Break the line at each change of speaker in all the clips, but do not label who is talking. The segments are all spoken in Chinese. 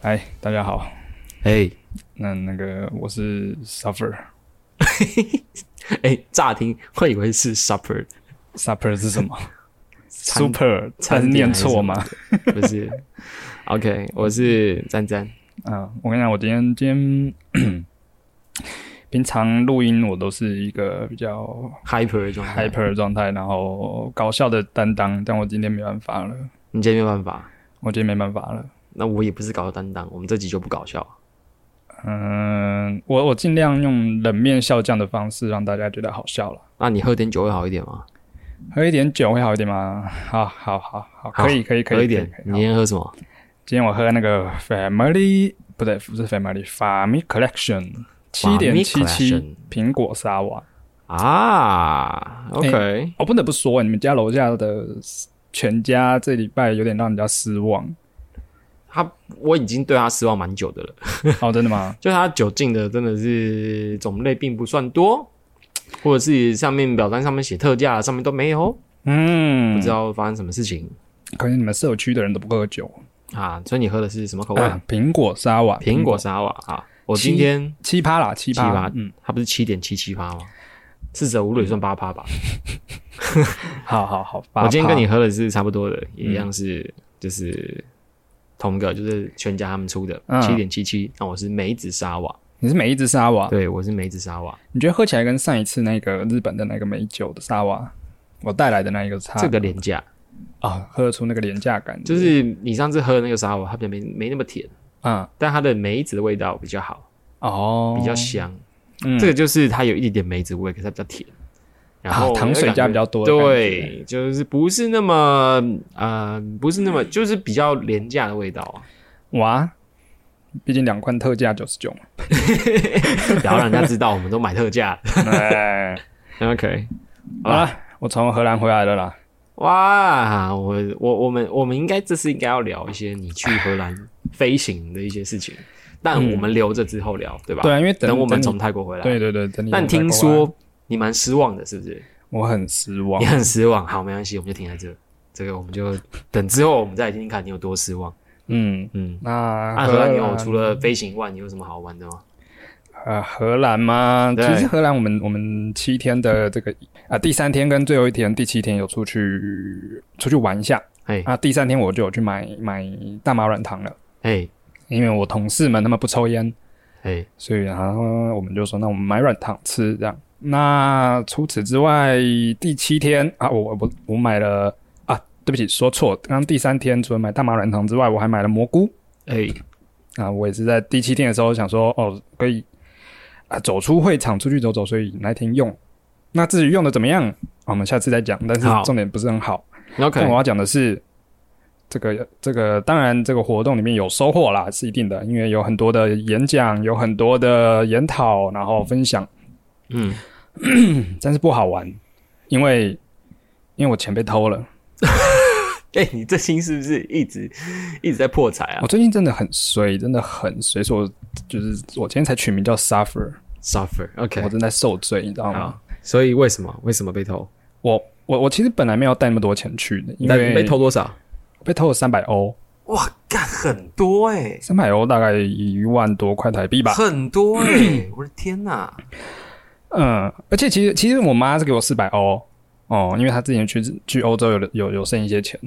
嗨，大家好。
嘿，
那那个我是 Suffer，
哎，乍听会以为是
supper，Supper 是什么？Super，他是
餐点
念错吗？
不是。OK，我是詹詹。
啊，我跟你讲，我今天今天 平常录音我都是一个比较
hyper 的状态
hyper 的状态，然后搞笑的担当，但我今天没办法了，
你今天没办法，
我今天没办法了。
那我也不是搞笑担当，我们这集就不搞笑。
嗯，我我尽量用冷面笑匠的方式让大家觉得好笑了。
那你喝点酒会好一点吗？
喝一点酒会好一点吗？好好好好，可以可以可以，
喝一点。你
好
今天喝什么？
今天我喝那个 Family 不对，不是 Family，Family Collection 七点七七苹果沙瓦。
啊，OK，
我不得不说，你们家楼下的全家这礼拜有点让人家失望。
他我已经对他失望蛮久的了，
哦，真的吗？
就他酒进的真的是种类并不算多，或者是上面表单上面写特价，上面都没有，
嗯，
不知道发生什么事情
可能你们社区的人都不喝酒。
啊。所以你喝的是什么口味？
啊苹果沙瓦，
苹果沙瓦啊！我今天
七趴啦，七
七趴
趴。嗯，
它不是七点七七趴吗？四舍五入也算八趴吧。
好好好，
我今天跟你
喝，
的是差不多的，
嗯
一样是就是同一个，就是全家他们出的
嗯
七点七七。那我是梅子沙瓦，
你是梅子沙瓦，
对我是梅子沙瓦。
你觉得喝起来跟上一次那个日本的那个美酒的沙瓦，我带来的那一个差
这个廉价，
啊，喝得出那个廉价感，
就是你上次喝的那个沙瓦，它比较没没那么甜，
啊
但它的梅子的味道比较好，
哦，
比较香。
嗯
这个就是它有一点点梅子味，可是它比较甜。然后
啊糖水加比较多的
对，就是不是那么呃，不是那么，就是比较廉价的味道啊。
哇，毕竟两罐特价九十九嘛。
不要让人家知道我们都买特价。
哎，
OK，
好了，我从荷兰回来了啦。
哇，我我我们我们应该这次应该要聊一些你去荷兰飞行的一些事情，但我们留着之后聊，对吧？
对啊，因为等
我们从泰国回来。
对对对，等你。
但听说你蛮失望的，是不是？
我很失望
你，很失望。好，没关系，我们就停在这。这个我们就等之后我们再来听听看你有多失望。
嗯，
嗯，
那
那荷兰你有除了飞行以外，你有什么好玩的吗？
呃荷兰吗？其实荷兰我们我们七天的这个啊第三天跟最后一天第七天有出去出去玩一下
哎，
啊，第三天我就有去买买大麻软糖了，
哎，
因为我同事们他们不抽烟，
哎，
所以然后我们就说，那我们买软糖吃这样。那除此之外，第七天啊，我我我买了啊，对不起，说错，刚刚第三天除了买大麻软糖之外，我还买了蘑菇
嘿，
啊。我也是在第七天的时候想说，哦，可以啊走出会场出去走走，所以那天用。那至于用的怎么样，啊我们下次再讲。但是重点不是很好。
OK，
但我要讲的是，这个这个，当然这个活动里面有收获啦，是一定的，因为有很多的演讲，有很多的研讨，然后分享，
嗯，
但是不好玩，因为因为我钱被偷了。
哎、你这心是不是一直一直在破财啊
我最近真的很衰，真的很衰，所以我就是我今天才取名叫
Suffer，？Suffer，OK，、
我正在受罪，你知道吗？，
所以为什么为什么被偷？
我我我其实本来没有带那么多钱去的，因
但
为
被偷多少？
被偷了三百欧，
哇，干很多哎、
三百欧大概一万多块台币吧。
很多哎、我的天哪！
嗯，而且其实其实我妈是给我四百欧。哦，因为她之前去去欧洲有有有剩一些钱。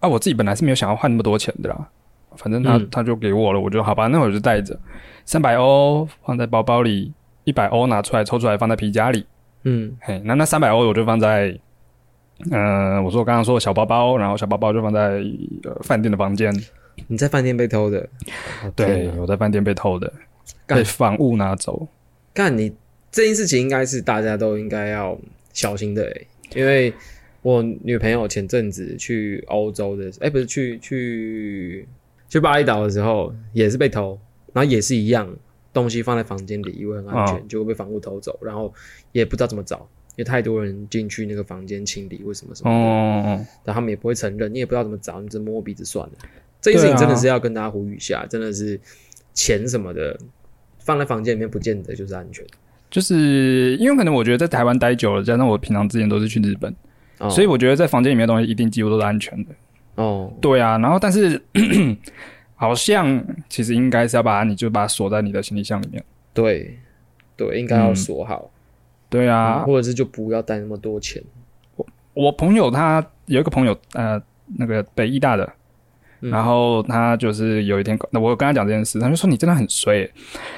啊，我自己本来是没有想要换那么多钱的啦，反正她
嗯。
她就给我了，我就好吧，那我就带着。三百欧放在包包里，一百欧拿出来抽出来放在皮夹里，
嗯，
嘿，那那三百欧我就放在。嗯、我说我刚刚说的小包包，然后小包包就放在呃饭店的房间。
你在饭店被偷的？哦
对我在饭店被偷的，被房务拿走。
干你这件事情应该是大家都应该要小心的哎、因为我女朋友前阵子去欧洲的，哎、不是去去去巴厘岛的时候也是被偷，然后也是一样，东西放在房间里以为很安全，
哦
结果被房屋偷走，然后也不知道怎么找，因为太多人进去那个房间清理，为什么什么的，
哦，
但他们也不会承认，你也不知道怎么找，你只摸摸鼻子算了。这件事情真的是要跟大家呼吁一下，真的是钱什么的放在房间里面，不见得就是安全。
就是因为可能我觉得在台湾待久了，加上我平常之前都是去日本，
哦
所以我觉得在房间里面的东西一定几乎都是安全的。
哦，
对啊，然后但是 好像其实应该是要把，你就把它锁在你的行李箱里面。
对对，应该要锁好，
对啊，
嗯或者是就不要带那么多钱。
我我朋友他有一个朋友，呃，那个北医大的，
嗯
然后他就是有一天，那我有跟他讲这件事，他就说你真的很衰欸。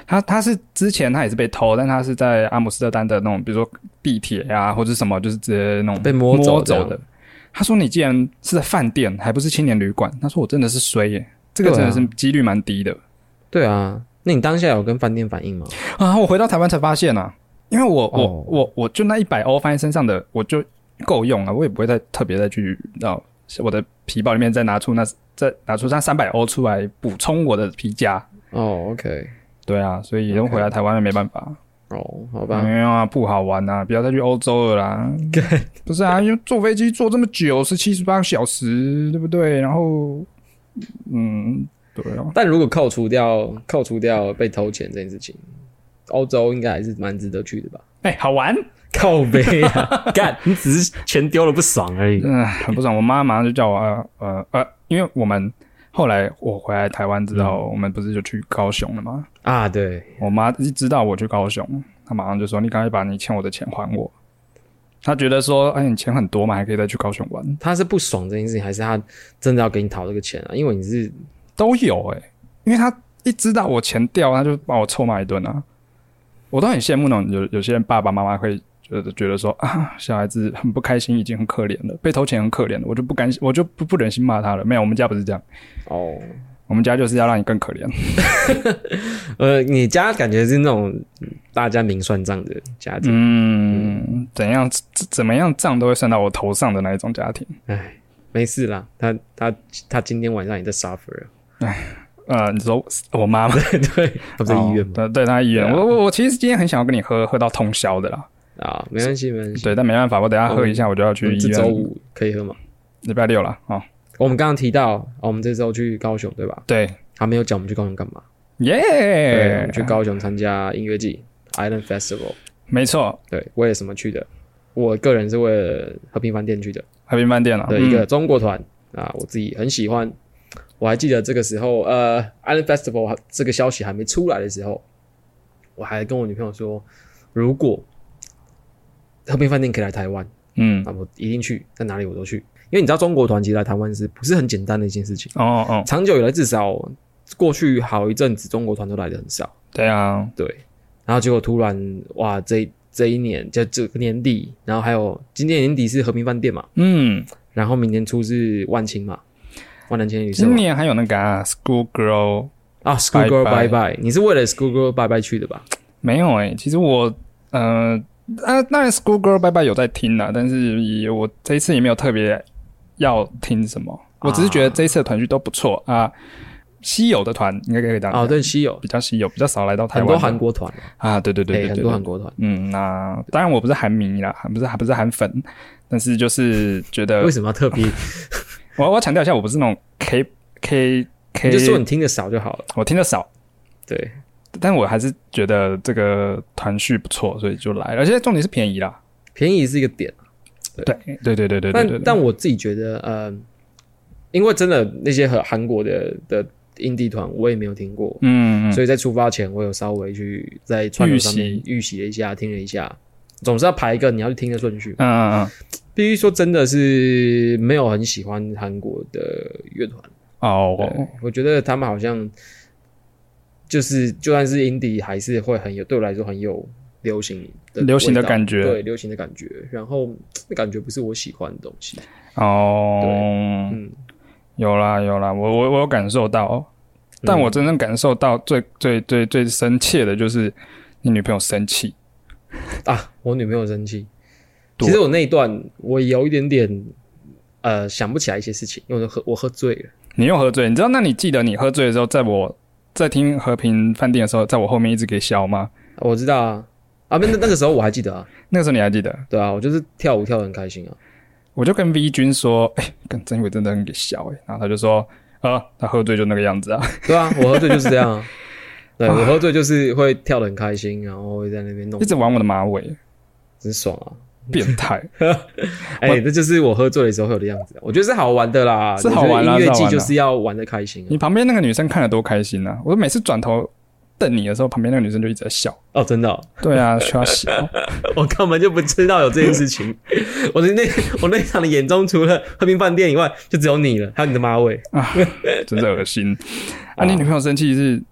他他是之前他也是被偷，但他是在阿姆斯特丹的那种，比如说地铁啊或者什么，就是直接那种
被摸走
的。他说你既然是在饭店，还不是青年旅馆，他说我真的是衰耶，这个真的是几率蛮低的
对啊，那你当下有跟饭店反映吗？
啊。我回到台湾才发现啊，因为我我、
哦
我我就那一百欧放在身上的，我就够用了，我也不会再特别再去到我的皮包里面再拿出那再拿出那三百欧出来补充我的皮夹。
哦，OK，
对啊，所以都回来台湾了没办法。
哦，好吧，
没有啊，不好玩啊，不要再去欧洲了啦。不是啊，因为坐飞机坐这么久，是七十八个小时，对不对？然后，嗯，对啊，
但如果扣除掉扣除掉被偷钱这件事情，欧洲应该还是蛮值得去的吧？
哎、好玩，
靠背啊，干，你只是钱丢了不爽而已。
嗯，很不爽。我妈马上就叫我，呃呃呃，因为我们后来我回来台湾之后，我们不是就去高雄了吗？
啊，对，
我妈一知道我去高雄，她马上就说：“你赶快把你欠我的钱还我。”她觉得说：“哎，你钱很多嘛，还可以再去高雄玩。
她是不爽这件事情，还是她真的要给你讨这个钱啊？因为你是”
都有哎、因为她一知道我钱掉，她就把我臭骂一顿啊。我都很羡慕那种有有些人爸爸妈妈会觉得觉得说啊，小孩子很不开心，已经很可怜了，被偷钱很可怜了，我就不甘心，我就不不忍心骂他了。没有，我们家不是这样，
哦，
我们家就是要让你更可怜。
呃，你家感觉是那种嗯大家明算账的家庭，
嗯，怎样怎怎么样账都会算到我头上的那一种家庭。
哎、没事啦，他他他今天晚上也在 suffer，
呃，你说我妈妈
对，他不在医院吗？
哦对对，她在医院。
啊
我我我其实今天很想要跟你喝喝到通宵的啦，
啊，没关系，没关系。
对，但没办法，我等下喝一下我就要去医院。
周五可以喝吗？
礼拜六了哦，
我们刚刚提到，哦我们这周去高雄，对吧？
对，
他没有讲我们去高雄干嘛？
耶、
对，我们去高雄参加音乐季 Island Festival。
没错，
对，为了什么去的？我个人是为了和平饭店去的
和平饭店啊。
的一个
嗯
中国团、啊，我自己很喜欢。我还记得这个时候，呃，Island Festival 这个消息还没出来的时候，我还跟我女朋友说，如果和平饭店可以来台湾，
嗯，
那我一定去，在哪里我都去。因为你知道中国团其实来台湾是不是很简单的一件事情？
哦哦，
长久以来，至少过去好一阵子，中国团都来的很少。
对啊，
对，然后结果突然哇，这这一年就这个年底，然后还有今年年底是和平饭店嘛，
嗯，
然后明年初是万青嘛，万能千女
今年还有那个、啊、School Girl
啊，School Girl
Bye
Bye
Bye
Bye，你是为了 School Girl Bye Bye 去的吧？
没有诶、其实我呃啊，当然 School Girl 拜拜有在听啦，但是也我这一次也没有特别要听什么，我只是觉得这一次的团聚都不错啊。稀有的团应该可以当
哦，对，稀有
比较稀有，比较少来到台湾。
很多韩国团，
啊，对对对对对，对
多韩国团，
嗯，那当然我不是韩迷啦，不是还不是韩粉，但是就是觉得
为什么要特别？
我我要强调一下，我不是那种 K K K，
你就说你听的少就好了。
我听的少，
对，
但我还是觉得这个团序不错，所以就来了，而且重点是便宜啦。
便宜是一个点，
对。对对对对对
但但我自己觉得，呃，因为真的那些和韩国的的印地团我也没有听过，
嗯嗯。
所以在出发前我有稍微去在串流上面
预习。
了一下，听了一下，总是要排一个你要去听的顺序。
嗯嗯嗯，
必须说真的是没有很喜欢韩国的乐团，
哦，
我觉得他们好像就是就算是 indie 还是会很有对我来说很有流行的
流行的感觉。
对流行的感觉，然后那感觉不是我喜欢的东西，
哦，
嗯，
有啦有啦，我我我有感受到，但我真正感受到最最最最深切的就是你女朋友生气，
啊，我女朋友生气。其实我那一段我有一点点呃想不起来一些事情，因为我喝我喝醉了。
你又喝醉，你知道？那你记得你喝醉的时候，在我在听和平饭店的时候，在我后面一直给笑吗？
我知道啊，啊，那那个时候我还记得啊，
那个时候你还记得？
对啊，我就是跳舞跳的很开心啊。
我就跟 V 君说：“哎、跟曾伟真的很给笑哎、然后他就说：“啊，他喝醉就那个样子啊。
对啊，我喝醉就是这样啊。对我喝醉就是会跳的很开心，然后会在那边弄
一，直玩我的马尾。
真爽啊。
变态。
哎、这就是我喝醉的时候会有的样子。我觉得是好玩的啦，
是好玩啦
音乐季就是要玩的开心、啊。
你旁边那个女生看得多开心啊！我每次转头瞪你的时候，旁边那个女生就一直在笑。
哦，真的哦、
对啊，需要笑。
我根本就不知道有这件事情。我的那我那场的眼中，除了和平饭店以外，就只有你了，还有你的马尾。
真是恶心啊！你女朋友生气是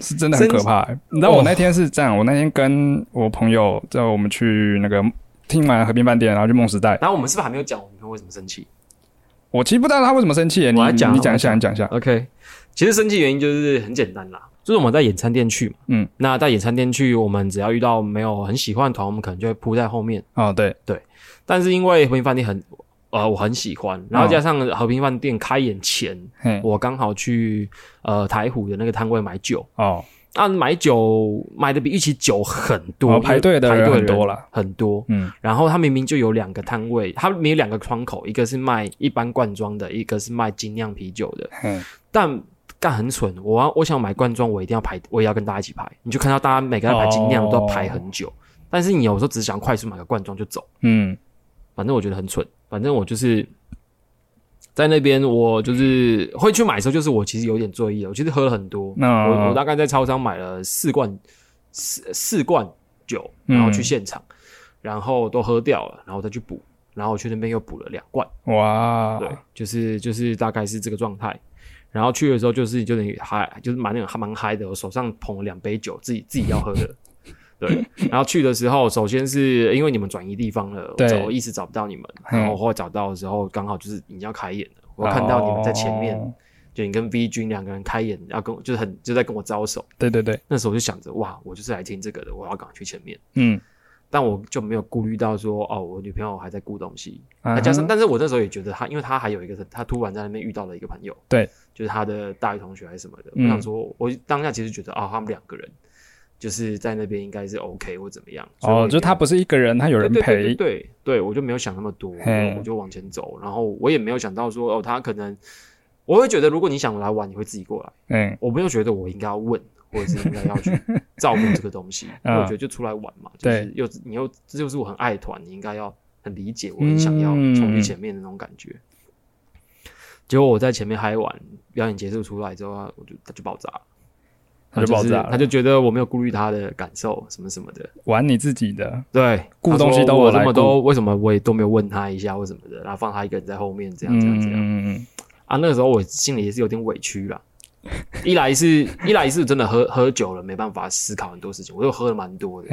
是真的很可怕、欸。你知道我那天是这样，我那天跟我朋友在我们去那个听完和平饭店，然后去梦时代。
然后我们是不是还没有讲我女朋友为什么生气？
我其实不知道他为什么生气、欸，你
我来讲
你讲一下，你讲一下。
？OK，其实生气原因就是很简单啦，就是我们在野餐店去嘛，
嗯，
那在野餐店去，我们只要遇到没有很喜欢的团，我们可能就会扑在后面。
哦，对。
对，但是因为和平饭店很呃我很喜欢，然后加上和平饭店开演前，
嘿，
我刚好去呃台湖的那个摊位买酒，
哦，
啊买酒买的比预期酒很多，
哦排队的人
排队
很多了，
很多。
嗯，
然后他明明就有两个摊位，他明明有两个窗口，一个是卖一般罐装的，一个是卖精酿啤酒的，
嗯，
但。干很蠢，我要我想买罐装，我一定要排，我也要跟大家一起排。你就看到大家每个人排精酿都要排很久，但是你有时候只想快速买个罐装就走。
嗯，
反正我觉得很蠢。反正我就是在那边，我就是会去买的时候，就是我其实有点醉意了。我其实喝了很多，
那
我我大概在超商买了四罐四四罐酒，然后去现场，然后都喝掉了，然后再去补，然后我去那边又补了两罐。
哇，
对，就是就是大概是这个状态。然后去的时候就是就等于嗨，就是蛮那种还蛮嗨的。我手上捧了两杯酒，自己自己要喝的。对，然后去的时候，首先是因为你们转移地方了，
对
我一直找不到你们。
嗯
然后后来找到的时候，刚好就是已经要开演了，我看到你们在前面，
哦
就你跟 V 君两个人开演，要跟我就是很就在跟我招手。
对对对，
那时候我就想着，哇，我就是来听这个的，我要赶快去前面。
嗯，
但我就没有顾虑到说，哦，我女朋友还在顾东西，加上，但是我那时候也觉得她，因为她还有一个，她突然在那边遇到了一个朋友，
对，
就是她的大学同学还是什么的。
嗯
我想说，我当下其实觉得，哦，他们两个人就是在那边应该是 OK 或怎么样。
哦，
也
就他不是一个人，他有人
陪对对
陪，
对对，我就没有想那么多，我就往前走，然后我也没有想到说，哦，他可能，我会觉得如果你想来玩，你会自己过来，
嗯，
我没有觉得我应该要问。或者是应该要去 照顾这个东西，我觉得就出来玩嘛，就是
对
又你又这就是我很爱团，你应该要很理解我很想要
嗯
冲去前面的那种感觉。结果我在前面嗨完，表演结束出来之后，我就他就爆炸了，
他就爆炸
是
了
他就觉得我没有顾虑他的感受，什么什么的。
玩你自己的，
对，
顾东西都我来
我这么多，为什么我也都没有问他一下或什么的，然后放他一个人在后面，这样这样这样、
嗯嗯
啊？那个时候我心里也是有点委屈啦。一来是一来是真的喝喝酒了，没办法思考很多事情，我又喝了蛮多的。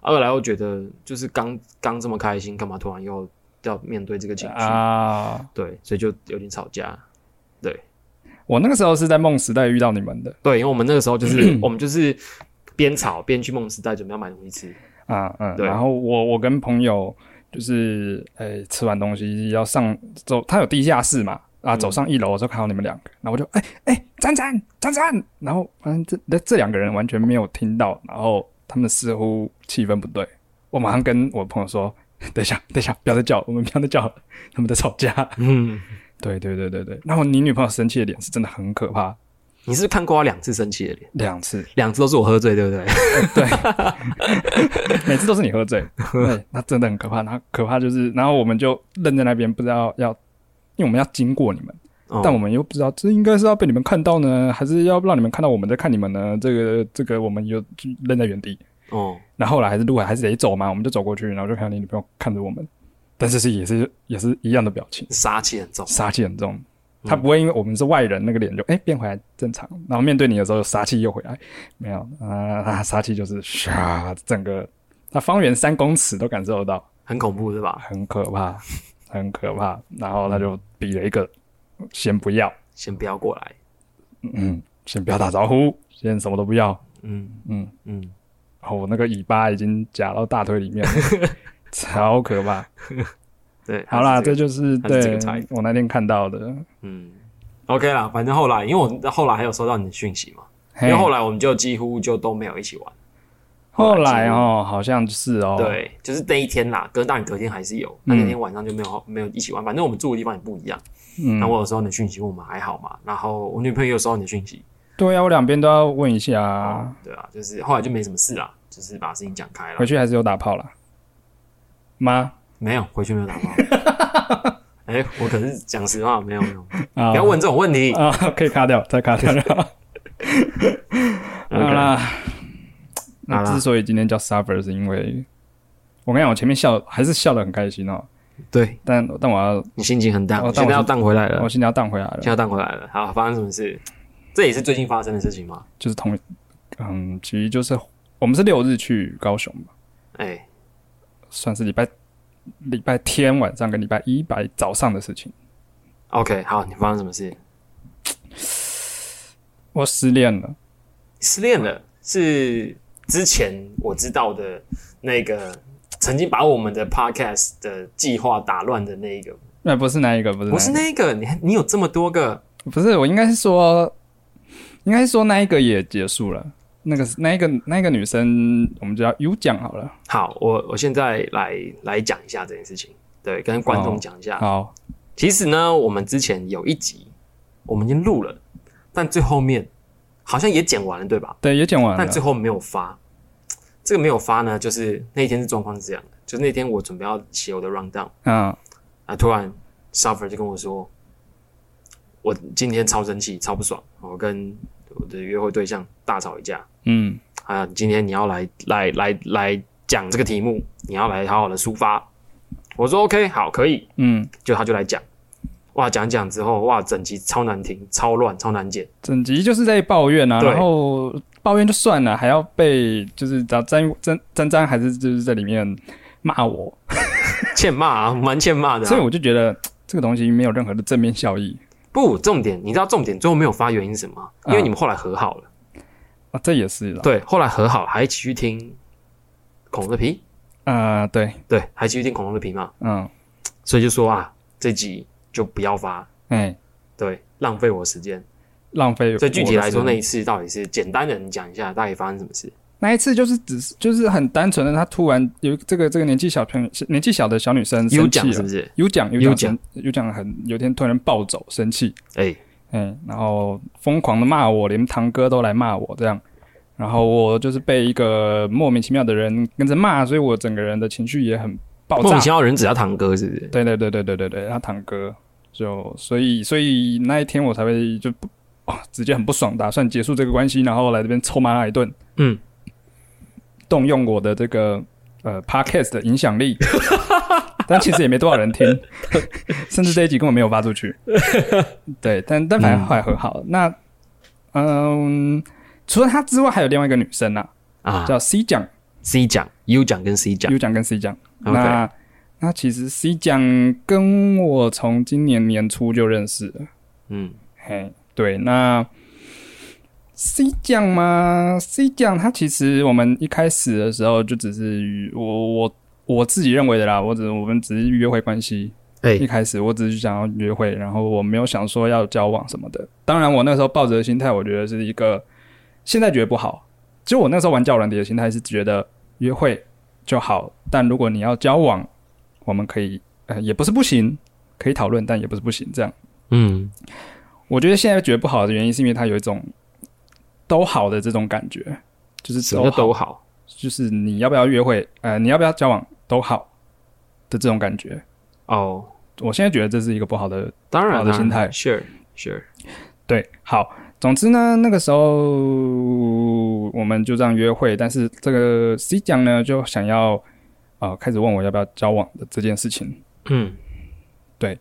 二来我觉得就是刚刚这么开心，干嘛突然又要面对这个情
嘿
绪？
啊！
对，所以就有点吵架。对
我那个时候是在梦时代遇到你们的
对，因为我们那个时候就是 我们就是边吵边去梦时代准备要买东西吃。
啊，嗯，
对
然后我我跟朋友就是诶、吃完东西要上走，他有地下室嘛，啊，
嗯
走上一楼的时候看到你们两个，然后我就哎哎詹詹詹詹，然后反正这这这两个人完全没有听到，然后他们似乎气氛不对，我马上跟我朋友说，等一下等一下，不要再叫了，我们不要再叫了，他们在吵架。
嗯，
对对对对对，然后你女朋友生气的脸是真的很可怕，
你是看过他两次生气的脸，
两次，
两次都是我喝醉，对不对？对。
每次都是你喝醉，对，那真的很可怕。那可怕就是，然后我们就愣在那边，不知道要，因为我们要经过你们，
哦。
但我们又不知道这应该是要被你们看到呢，还是要让你们看到我们在看你们呢？这个这个，我们又就愣在原地。
哦，
然后后来还是路还是得走嘛，我们就走过去，然后就看到你女朋友看着我们，但是是也是也是一样的表情，
杀气很重。
杀气很重。他不会因为我们是外人，那个脸就哎、变回来正常，然后面对你的时候杀气又回来，没有啊，他杀气就是唰，整个他方圆三公尺都感受得到，
很恐怖，是吧？
很可怕，很可怕。然后他就比了一个先不要，
先不要过来。
嗯，先不要打招呼，先什么都不要，
嗯
嗯，
嗯，
然后我那个尾巴已经夹到大腿里面了，超可怕。
对，
好啦，
这
就是对我那天看到的。
嗯，OK 啦，反正后来，因为我后来还有收到你的讯息嘛，因为后来我们就几乎就都没有一起玩。
后来哦，好像是哦，，
对，就是那一天啦，隔当然隔天还是有，那那天晚上就没有没有一起玩，反正我们住的地方也不一样。
嗯
那，我有收到你的讯息，问我们还好嘛，然后我女朋友有收到你的讯息，
对啊、我两边都要问一下啊
哦。，对啊，就是后来就没什么事啦，就是把事情讲开了
回。去还是有打炮啦。妈，
没有，回去没有打包。哎、我可是讲实话，没有没有，
啊
不要问这种问题。
啊，可以卡掉，再卡掉。好啦，那之所以今天叫 suffer，是因为我跟你讲，我前面笑还是笑得很开心哦，
对
但但我要
你心情很淡，现在要淡回来了
我，现在要荡回来了
现在，要淡回来了。好，发生什么事？这也是最近发生的事情吗？
就是同嗯，其实就是我们是六日去高雄嘛，
哎、
算是礼拜礼拜天晚上跟礼拜一白早上的事情。
OK，好，你发生什么事？
我失恋了，
失恋了，是之前我知道的那个曾经把我们的 Podcast 的计划打乱的那一个，
那不是那一个，不是
不是
那一
个，你你有这么多个
个，不是我应该是说，应该是说那一个也结束了。那个那一个那一个女生，我们就叫 U 讲好了。
好，我我现在来来讲一下这件事情，对，跟观众讲一下。
好，
其实呢，我们之前有一集我们已经录了，但最后面好像也剪完了，对吧？
对，也剪完了。
但最后没有发。这个没有发呢，就是那一天是状况是这样的，就是那天我准备要写我的 round down
嗯，
啊，突然 Suffer 就跟我说，我今天超生气、超不爽，我跟我的约会对象大吵一架
嗯，
啊，今天你要来来来来讲这个题目，你要来好好的抒发。我说 OK，好，可以，
嗯，
就他就来讲，哇，讲讲之后，哇，整集超难听、超乱、超难剪。
整集就是在抱怨啊，然后抱怨就算了，还要被就是找詹詹詹詹还是就是在里面骂我，
欠骂啊，蛮欠骂的、啊。
所以我就觉得这个东西没有任何的正面效益
不，重点你知道重点最后没有发原因是什么？因为
嗯
你们后来和好了，
啊，这也是了。
对，后来和好了，还一起去听恐龙的皮，
啊、对，
对，还继续听恐龙的皮嘛，
嗯，
所以就说啊，这集就不要发，
哎、
对，浪费我时间。
浪费。
所以具体来说，那
那
一次到底是简单的，你讲一下大概发生什么事？
那一次就是只是就是很单纯的，他突然有这个这个年纪小朋友年纪小的小女生
有
生气
是不是？
有讲有
有
讲有讲很有天突然暴走生气，
哎、
嗯，然后疯狂的骂我，连堂哥都来骂我这样，然后我就是被一个莫名其妙的人跟着骂，所以我整个人的情绪也很爆炸
莫名其。妙人只要堂哥是不是？
对对对对对对对，他堂哥就所以所以那一天我才会就不哇直接很不爽，打算结束这个关系，然后来这边臭骂他一顿，
嗯，
动用我的这个呃 podcast 的影响力，但其实也没多少人听，甚至这一集根本没有发出去。对，但但反正后来和好了。那嗯，除了她之外，还有另外一个女生啊，
啊
叫 C 奖
，C 奖、U 奖跟 C 奖
，U 奖跟 C 奖。那那其实 C 奖跟我从今年年初就认识了。
嗯，
嘿，对，那 C 奖嘛，C 奖它其实我们一开始的时候就只是我我我自己认为的啦，我只我们只是约会关系。
哎、
一开始我只是想要约会，然后我没有想说要交往什么的。当然，我那时候抱着的心态，我觉得是一个现在觉得不好。就我那时候玩交友软体的心态是觉得约会就好，但如果你要交往，我们可以呃也不是不行，可以讨论，但也不是不行。这样，
嗯，
我觉得现在觉得不好的原因是因为它有一种都好的这种感觉，就是
什么都好？
就是你要不要约会，呃，你要不要交往都好的这种感觉。
哦，
我现在觉得这是一个不好的
当然
好的心态
，Sure Sure，
对，好，总之呢，那个时候我们就这样约会，但是这个 C 奖呢就想要啊、呃开始问我要不要交往的这件事情。
嗯。对。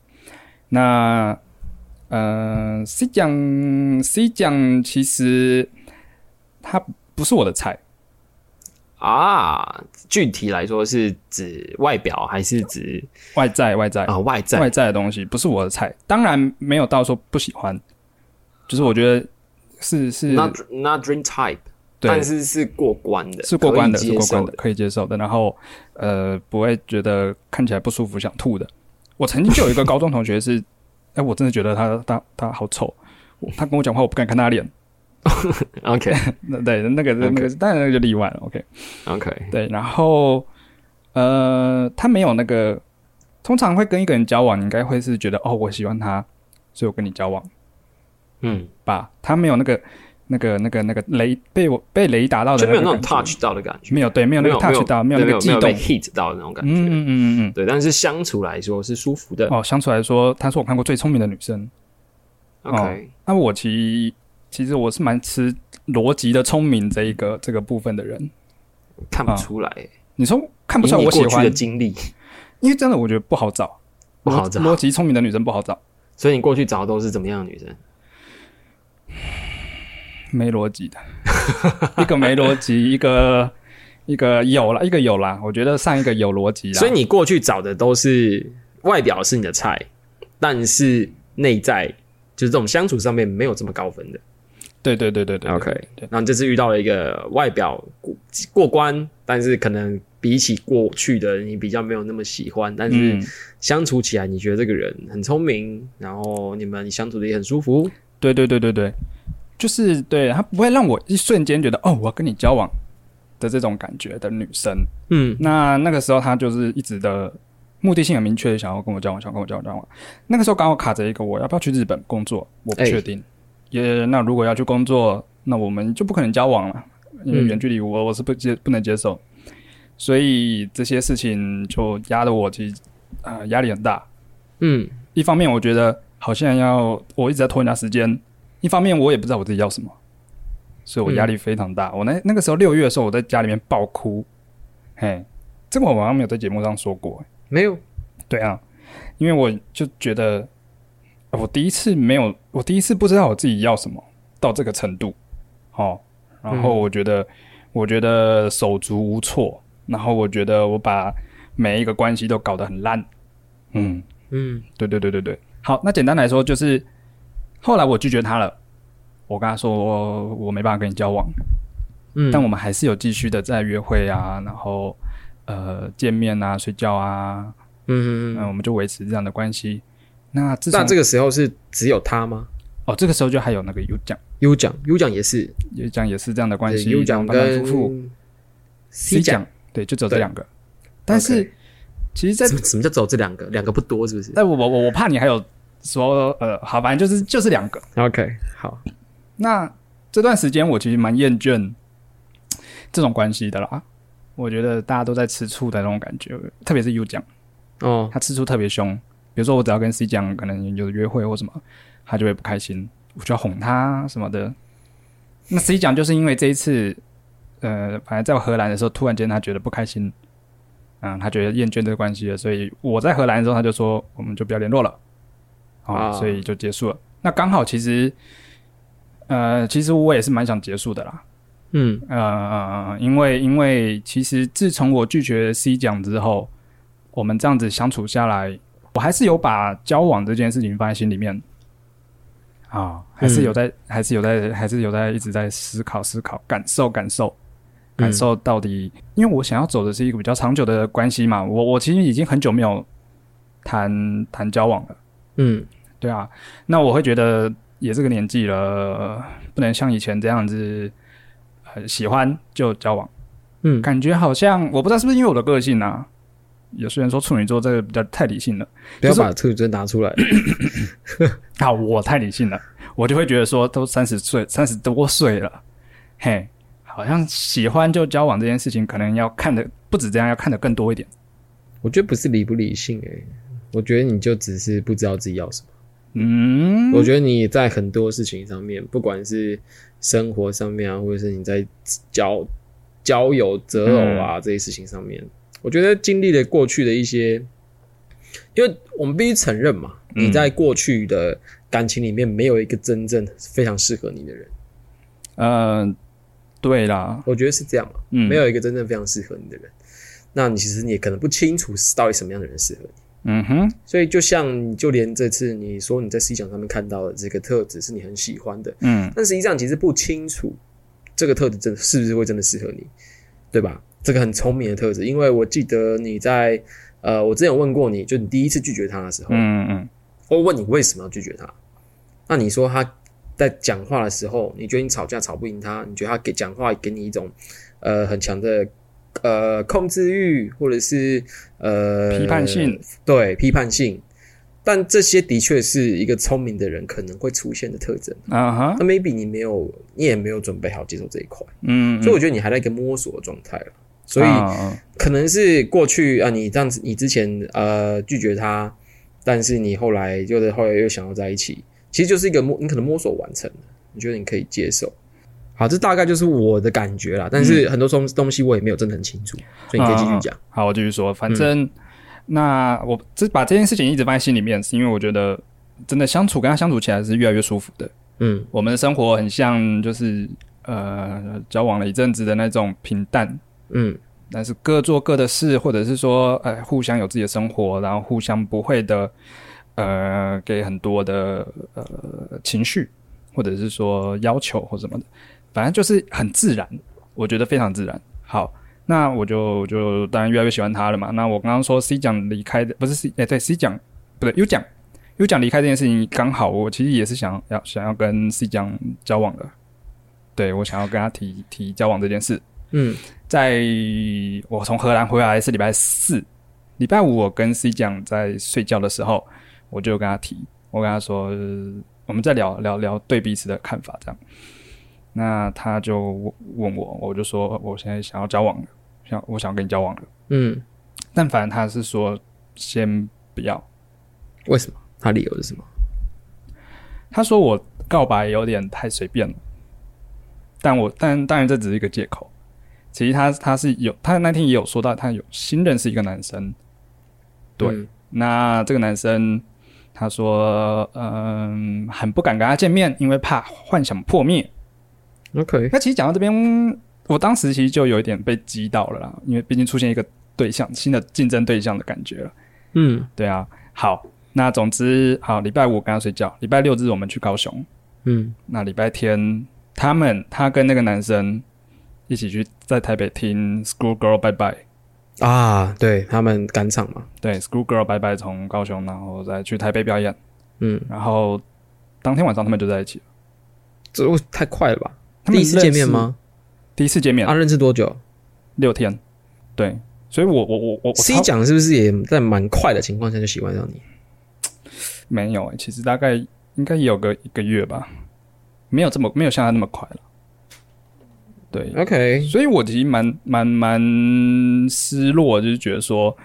那呃，C 奖 C 奖其实他不是我的菜，
啊，具体来说是指外表还是指
外在外在、
啊外在？
外在的东西不是我的菜，当然没有到说不喜欢，就是我觉得是是
not not dream type，
对
但是是过关的，
是过关的，是过关的。可以接受的。然后呃，不会觉得看起来不舒服想吐的。我曾经就有一个高中同学是，哎、我真的觉得他他他好丑，他跟我讲话我不敢看他脸。
OK
那对，那个那个当然那个就例外了。
OK，OK，
对，然后呃，他没有那个，通常会跟一个人交往，你应该会是觉得哦，我喜欢他，所以我跟你交往
嗯
吧。他没有那个那个那个那个雷被我被雷打到的
就没有那种 touch 到的感觉，
没有对，没有那个 touch 到，没有那个激动
，hit 到的那种感觉。
嗯嗯嗯嗯嗯。
对，但是相处来说是舒服的。
哦，相处来说，她是我看过最聪明的女生。
OK，
那我其其实我是蛮吃逻辑的聪明这一个这个部分的人。
看不出来，
你说看不出来我喜欢
的，经历
因为真的我觉得不好找，
不好找
逻逻辑聪明的女生不好找，
所以你过去找的都是怎么样的女生？
没逻辑的，一个没逻辑，一个一个有了，一个有啦。我觉得上一个有逻辑啦，
所以你过去找的都是外表是你的菜，但是内在就是这种相处上面没有这么高分的。
对对对对对
OK，
对，
然后你这次遇到了一个外表过过关，但是可能比起过去的你比较没有那么喜欢，但是
嗯，
相处起来你觉得这个人很聪明，然后你们相处的也很舒服。
对对对对对，就是对他不会让我一瞬间觉得哦，我要跟你交往的这种感觉的女生。
嗯
那那个时候她就是一直的目的性很明确的想要跟我交往，想跟我交往交往。那个时候刚好卡着一个我要不要去日本工作，我不
哎
确定。也那如果要去工作，那我们就不可能交往了，因为
嗯
远距离我我是不接不能接受，所以这些事情就压得我其实啊压力很大。
嗯
一方面我觉得好像要我一直在拖人家时间，一方面我也不知道我自己要什么，所以我压力非常大。我那那个时候六月的时候，我在家里面爆哭，嘿，这个我好像没有在节目上说过。
没有，
对啊，因为我就觉得呃我第一次没有，我第一次不知道我自己要什么到这个程度，哦，然后我觉得、我觉得手足无措，然后我觉得我把每一个关系都搞得很烂，嗯。
嗯
对对对对对，好，那简单来说就是，后来我拒绝他了，我跟他说我我没办法跟你交往，
嗯，
但我们还是有继续的在约会啊，然后呃见面啊、睡觉啊，
嗯嗯嗯，
那我们就维持这样的关系。那自
那这个时候是只有他吗
哦，这个时候就还有那个 U 奖
？U 奖，U 奖也是
，U 奖也是这样的关系
，U 奖
反反复复
跟
C 奖对，就只有这两个，但是其实在，
什么什么叫走这两个？两个不多是不是
但我我我我怕你还有说呃，好，反正就是就是两个。
？OK，好，
那这段时间我其实蛮厌倦这种关系的啦。我觉得大家都在吃醋的那种感觉，特别是 U 讲，
哦，
他吃醋特别凶。比如说我只要跟 C 讲可能有约会或什么，他就会不开心，我就要哄他什么的。那 C 讲就是因为这一次，呃，反正在荷兰的时候，突然间他觉得不开心，嗯，他觉得厌倦这个关系了，所以我在荷兰的时候他就说我们就不要联络了，啊、
啊
所以就结束了。那刚好其实，呃，其实我也是蛮想结束的啦，
嗯
呃，因为因为其实自从我拒绝 C 讲之后，我们这样子相处下来，我还是有把交往这件事情放在心里面，啊，还是有在，还是有在，还是有在一直在思考思考，感受感受，感受到底，因为我想要走的是一个比较长久的关系嘛，我我其实已经很久没有谈谈交往了。
嗯
对啊，那我会觉得也这个年纪了，不能像以前这样子，呃，喜欢就交往，
嗯，
感觉好像我不知道是不是因为我的个性啊。有些人说处女座这个比较太理性了，
不要把特征拿出来。
好，我太理性了，我就会觉得说，都三十岁、三十多岁了，嘿，好像喜欢就交往这件事情，可能要看的不止这样，要看的更多一点。
我觉得不是理不理性诶、我觉得你就只是不知道自己要什么。
嗯，
我觉得你在很多事情上面，不管是生活上面啊，或者是你在交交友择偶
嗯
啊、这些事情上面，我觉得经历了过去的一些，因为我们必须承认嘛，
嗯。
你在过去的感情里面没有一个真正非常适合你的人，
呃，对啦，
我觉得是这样嘛，
嗯，
没有一个真正非常适合你的人，那你其实你也可能不清楚到底什么样的人适合你。
嗯哼，
所以，就像就连这次你说你在思想上面看到的这个特质是你很喜欢的，
嗯。
但实际上其实不清楚这个特质真的是不是会真的适合你，对吧？这个很聪明的特质，因为我记得你在呃，我之前有问过你，就你第一次拒绝他的时候，
嗯嗯
我问你为什么要拒绝他，那你说他在讲话的时候，你觉得你吵架吵不赢他，你觉得他给讲话给你一种呃很强的呃控制欲，或者是呃
批判性，
对批判性，但这些的确是一个聪明的人可能会出现的特征。
啊哈，
那 maybe 你没有，你也没有准备好接受这一块，
嗯，
所以我觉得你还在一个摸索的状态了。所以
啊
可能是过去啊，你这样子，你之前呃拒绝他，但是你后来就是后来又想要在一起，其实就是一个摸，你可能摸索完成了，你觉得你可以接受。好，这大概就是我的感觉啦，但是很多东东西我也没有真的很清楚，所以你可以继续讲。
好，我继续说，反正、那我这把这件事情一直放在心里面，是因为我觉得真的相处跟他相处起来是越来越舒服的。
嗯
我们的生活很像就是呃交往了一阵子的那种平淡，
嗯
但是各做各的事，或者是说呃互相有自己的生活，然后互相不会的呃给很多的呃情绪，或者是说要求或什么的，反正就是很自然，我觉得非常自然。好，那我就就当然越来越喜欢他了嘛。那我刚刚说 C 奖离开的不是 C 哎、对 C 奖不对 U 奖 U 奖离开这件事情，刚好我其实也是想要想要跟 C 奖交往的，对我想要跟他提提交往这件事。
嗯
在我从荷兰回来是礼拜四，礼拜五我跟 C 讲在睡觉的时候，我就跟他提，我跟他说，呃我们在聊聊聊对彼此的看法，这样。那他就问我，我就说我现在想要交往了，想我想跟你交往了，
嗯，
但反正他是说先不要，
为什么？他理由是什么？
他说我告白有点太随便了，但我但当然这只是一个借口。其实他他是有，他那天也有说到，他有新认识一个男生。对，
嗯
那这个男生他说，嗯，很不敢跟他见面，因为怕幻想破灭。
，OK，
那其实讲到这边，我当时其实就有一点被激到了啦，因为毕竟出现一个对象，新的竞争对象的感觉了。
嗯
对啊，好，那总之好，礼拜五跟他睡觉，礼拜六日我们去高雄，
嗯
那礼拜天，他们他跟那个男生一起去在台北听 School Girl Bye Bye，
啊，对他们赶场嘛，
对 School Girl Bye Bye 从高雄然后再去台北表演，
嗯，
然后当天晚上他们就在一起了。
这太快了吧？
他们
第一次见面？吗？
第一次见面
啊，认识多久
六天，对，所以我我我我我
？C
超
奖是不是也在蛮快的情况下就喜欢上你？
没有、欸，其实大概应该也有个一个月吧，没有这么没有像他那么快了。对
，OK，
所以我其实蛮蛮蛮失落，就是觉得说，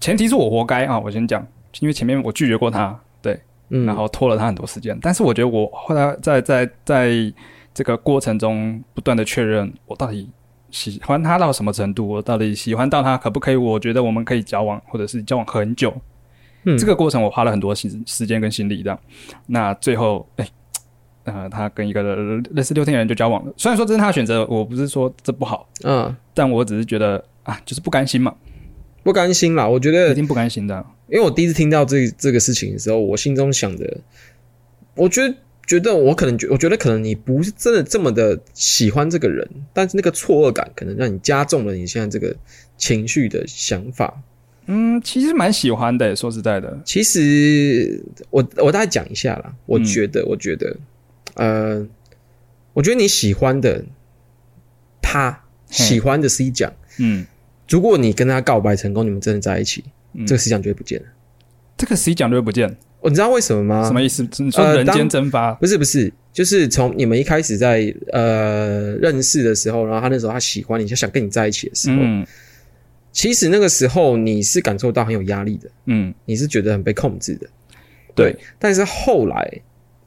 前提是我活该啊！我先讲，因为前面我拒绝过他，对，
嗯，
然后拖了他很多时间。但是我觉得我后来在在在这个过程中不断的确认，我到底喜欢他到什么程度，我到底喜欢到他可不可以？我觉得我们可以交往，或者是交往很久。
嗯
这个过程我花了很多时时间跟心力，这样。那最后，哎、呃，他跟一个类似六天的人就交往了。虽然说这是他的选择，我不是说这不好，
嗯，
但我只是觉得啊，就是不甘心嘛，
不甘心啦。我觉得
一
得，
定不甘心的。
因为我第一次听到这这个事情的时候，我心中想的，我觉得觉得我可能觉，我觉得可能你不是真的这么的喜欢这个人，但是那个错愕感可能让你加重了你现在这个情绪的想法。
嗯，其实蛮喜欢的，说实在的。
其实我我大概讲一下啦，我
嗯
觉得，我觉得，呃，我觉得你喜欢的他喜欢的 C 奖，
嗯，
如果你跟他告白成功，你们真的在一起，
嗯
这个 C 奖就会不见了。
这个 C 奖就会不见，
哦你知道为什么吗？
什么意思？你说人间蒸发？
不是不是，就是从你们一开始在呃认识的时候，然后他那时候他喜欢你，就想跟你在一起的时候，
嗯
其实那个时候你是感受到很有压力的，
嗯，
你是觉得很被控制的。
对
但是后来，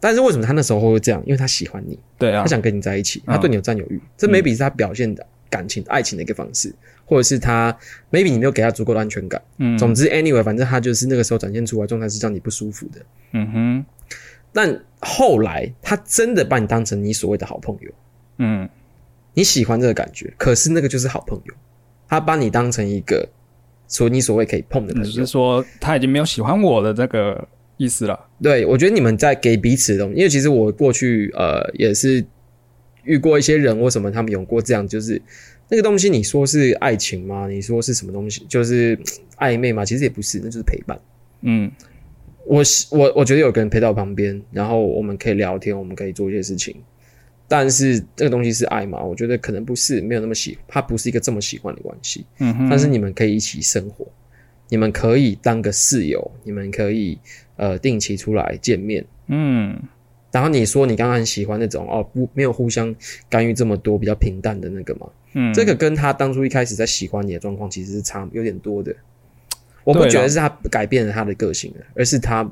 但是为什么他那时候会这样？因为他喜欢你，
对啊。
他，想跟你在一起，
嗯。
他对你有占有欲，这 maybe 是他表现的感情、爱情的一个方式，或者是他 maybe 你没有给他足够的安全感。
嗯。
总之，anyway，反正他就是那个时候展现出来的状态是让你不舒服的。
嗯哼，
但后来他真的把你当成你所谓的好朋友，
嗯。
你喜欢这个感觉，可是那个就是好朋友，他把你当成一个所你所谓可以碰的朋友。
你是。说他已经没有喜欢我的这个意思了？
对，我觉得你们在给彼此的东西，因为其实我过去呃也是遇过一些人或什么，他们有过这样，就是那个东西，你说是爱情吗？你说是什么东西？就是暧昧吗？其实也不是，那就是陪伴。
嗯
我喜我我觉得有个人陪到我旁边，然后我们可以聊天，我们可以做一些事情。但是这个东西是爱吗？我觉得可能不是，没有那么喜，它不是一个这么喜欢的关系。
嗯哼，
但是你们可以一起生活，你们可以当个室友，你们可以呃定期出来见面。
嗯，
然后你说你刚刚很喜欢那种哦不没有互相干预这么多比较平淡的那个嘛，
嗯，
这个跟他当初一开始在喜欢你的状况其实是差有点多的。我不觉得是他改变了他的个性了，而是他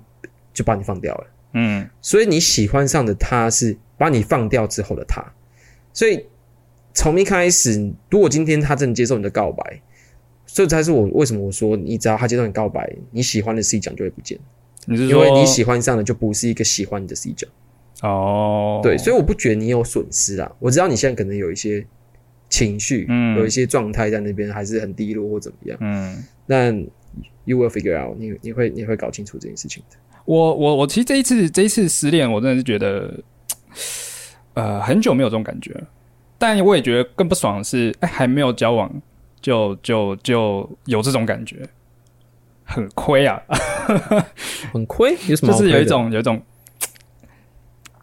就把你放掉了。
嗯。
所以你喜欢上的他是把你放掉之后的他，所以从一开始，如果今天他真的接受你的告白，这才是我为什么我说，你只要他接受你告白，你喜欢的事讲就会不见，
你是说
因为你喜欢上的就不是一个喜欢你的 C 奖。
哦，
对，所以我不觉得你有损失啊。我知道你现在可能有一些情绪，
嗯
有一些状态在那边，还是很低落或怎么样，
嗯，
但 you will figure out，你你会你会搞清楚这件事情的。
我我我其实这一次这一次失恋，我真的是觉得，呃，很久没有这种感觉了。但我也觉得更不爽的是，哎，还没有交往就就就有这种感觉，很亏啊！
很亏，有什么
就是有一种有一种，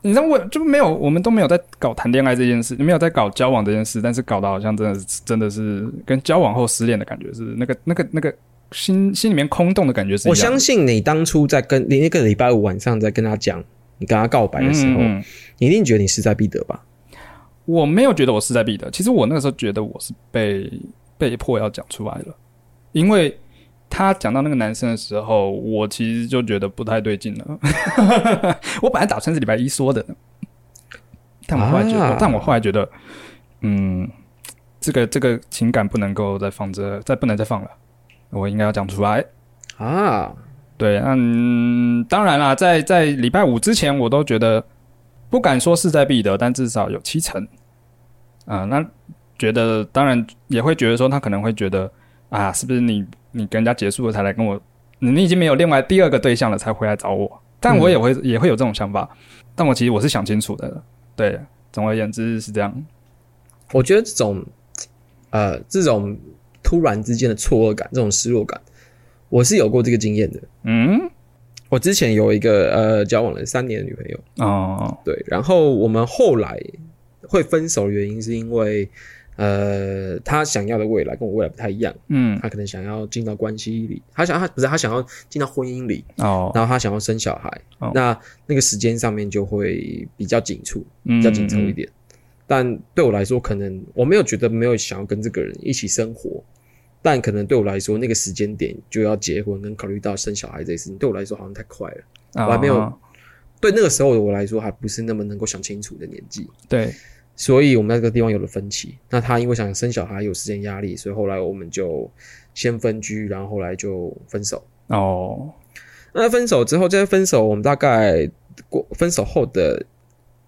你知道我就没有，我们都没有在搞谈恋爱这件事，没有在搞交往这件事，但是搞得好像真的是真的是跟交往后失恋的感觉是那个那个那个心心里面空洞的感觉是
我。相信你当初在跟你那个礼拜五晚上在跟他讲，你跟他告白的时候，你一定觉得你势在必得吧？
我没有觉得我势在必得，其实我那个时候觉得我是被被迫要讲出来了，因为他讲到那个男生的时候，我其实就觉得不太对劲了。我本来打算是礼拜一说的，但我后来觉得，
啊
但我后来觉得，嗯，这个这个情感不能够再放着，再不能再放了，我应该要讲出来。
啊，
对，嗯，当然啦，在在礼拜五之前，我都觉得不敢说势在必得，但至少有七成。啊、那觉得当然也会觉得说，他可能会觉得啊，是不是你你跟人家结束了才来跟我，你你已经没有另外第二个对象了才回来找我？但我也会、也会有这种想法，但我其实我是想清楚的。对，总而言之是这样。
我觉得这种呃这种突然之间的错愕感，这种失落感，我是有过这个经验的。
嗯，
我之前有一个呃交往了三年的女朋友，
哦，
对，然后我们后来会分手的原因是因为呃他想要的未来跟我未来不太一样，
嗯，
他可能想要进到关系里，他想他不是他想要进到婚姻里，
哦，
然后他想要生小孩，
哦。
那那个时间上面就会比较紧促，
比
比较紧凑一点。但对我来说，可能我没有觉得没有想要跟这个人一起生活，但可能对我来说，那个时间点就要结婚跟考虑到生小孩这件事情，对我来说好像太快了。
我
我还没有对那个时候的我来说，还不是那么能够想清楚的年纪，
对，
所以我们在这个地方有了分歧。那他因为想生小孩有时间压力，所以后来我们就先分居，然后后来就分手。
哦，
那分手之后，在分手，我们大概过分手后的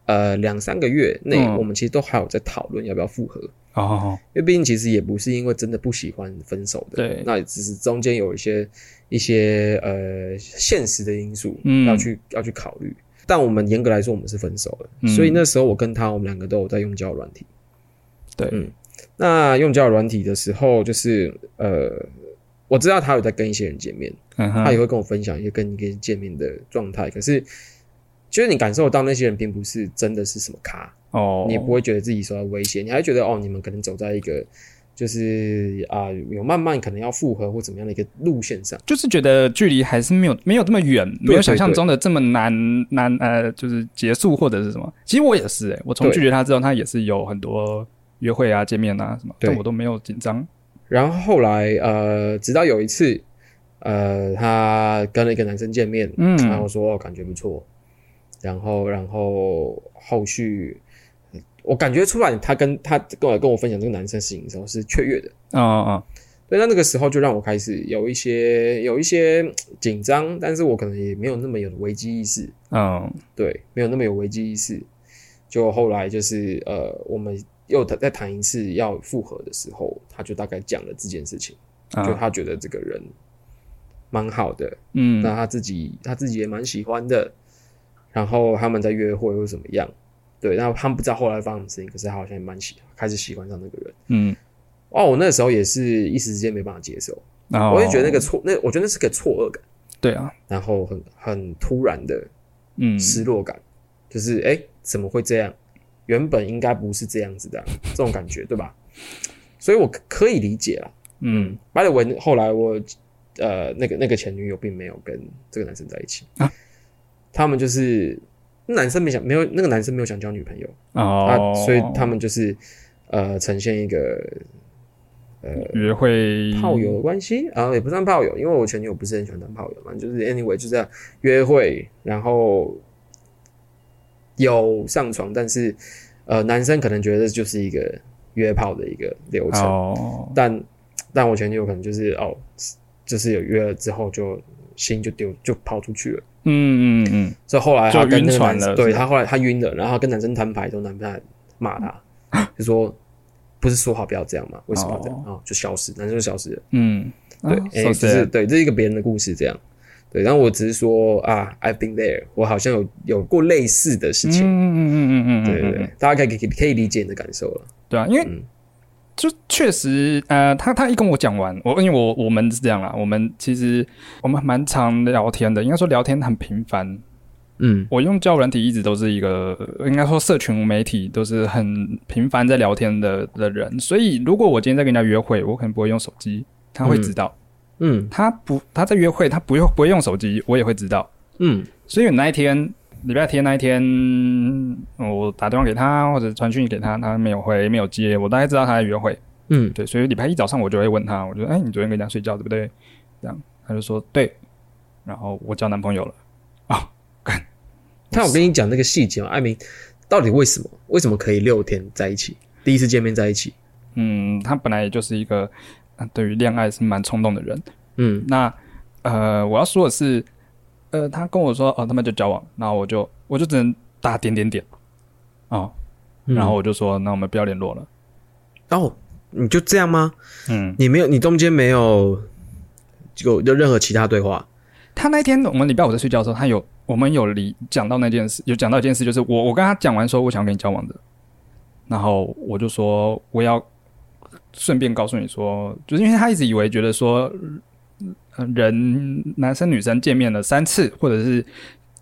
呃两三个月内，
嗯
我们其实都还有在讨论要不要复合，
哦，
因为毕竟其实也不是因为真的不喜欢分手的，
对
那只是中间有一些一些呃现实的因素
嗯。
要去、要去考虑。但我们严格来说，我们是分手了，
嗯。
所以那时候我跟他，我们两个都有在用交友软体。
对，
嗯。那用交友软体的时候，就是呃，我知道他有在跟一些人见面，
嗯
他也会跟我分享一些跟一个人见面的状态。可是，就是你感受到那些人并不是真的是什么咖，
哦，
你也不会觉得自己受到威胁，你还觉得哦，你们可能走在一个就是啊、有慢慢可能要复合或怎么样的一个路线上。
就是觉得距离还是没有没有这么远，没有想象中的这么难难呃，就是结束或者是什么。其实我也是诶、我从拒绝他之后，他也是有很多约会啊、见面啊什么，
对
但我都没有紧张。
然后后来呃，直到有一次，呃，他跟了一个男生见面，
嗯
然后说、哦、感觉不错，然后然后后续我感觉出来，他跟他跟我跟我分享这个男生事情的时候是雀跃的。
哦哦，
对，那那个时候就让我开始有一些 有一些嗯 紧张，但是我可能也没有那么有危机意识，
嗯
对，没有那么有危机意识。就后来就是呃，我们又再谈一次要复合的时候，他就大概讲了这件事情，就
啊
他觉得这个人蛮好的，
嗯。
那他自己他自己也蛮喜欢的，然后他们在约会或怎么样，对，那他们不知道后来发生什么事情，可是他好像也蛮喜开始喜欢上那个人。
嗯，
哦，我那时候也是一时之间没办法接受，
然后
我也觉得那个错，那我觉得那是个错愕感，
对啊，
然后很很突然的
嗯
失落感，就是哎、诶怎么会这样？原本应该不是这样子的啊、这种感觉，对吧？所以我可可以理解啦。
嗯
By the way，后来我呃那个那个前女友并没有跟这个男生在一起
啊，
他们就是男生没想没有那个男生没有想交女朋友。
哦。
啊，，所以他们就是呃呈现一个呃
约会。
炮友的关系？啊，也不算炮友，因为我前女友不是很喜欢当炮友嘛，就是 anyway 就这样约会，然后有上床，但是呃男生可能觉得这就是一个约炮的一个流程，
哦，
但但我前女友可能就是哦，就是有约了之后就心就丢就抛出去了，
嗯嗯嗯，
所以后来他跟那个男生对他后来他晕了，然后跟男生摊牌，都男生还骂他，就说不是说好不要这样吗？为什么要这样？哦，就消失，男生就消失了。
嗯，
对，
啊
哎、只是对，这是一个别人的故事，这样。对，然后我只是说啊，I've been there，我好像有有过类似的事情。
嗯嗯嗯嗯嗯，
对对对，大家可以可以可以理解你的感受了。
对啊，因为
嗯
就确实，呃，他他一跟我讲完，我因为我我们是这样啦，我们其实我们蛮常聊天的，应该说聊天很频繁。
嗯。
我用交友软体一直都是一个，应该说社群媒体都是很频繁在聊天的的人，所以如果我今天在跟人家约会，我可能不会用手机，他会知道；
嗯。
他不他在约会，他不用不会用手机，我也会知道。
嗯。
所以那一天礼拜天那一天，我打电话给他或者传讯息给他，他没有回，没有接，我大概知道他在约会。
嗯
对，所以礼拜一早上我就会问他，我就哎，你昨天跟人家睡觉对不对？这样他就说对，然后我交男朋友了。
他有跟你讲那个细节嘛？艾明到底为什么？为什么可以六天在一起？第一次见面在一起？
嗯，他本来也就是一个呃对于恋爱是蛮冲动的人。
嗯
那呃，我要说的是，呃，他跟我说哦，他们就交往，然后我就我就只能打点点点哦，
嗯
然后我就说那我们不要联络了。
哦，你就这样吗？
嗯，
你没有，你中间没有就有任何其他对话？
他那天我们礼拜五在睡觉的时候，他有我们有理讲到那件事，有讲到一件事，就是我我跟他讲完说我想跟你交往的，然后我就说我要顺便告诉你说，就是因为他一直以为觉得说，呃人男生女生见面了三次或者是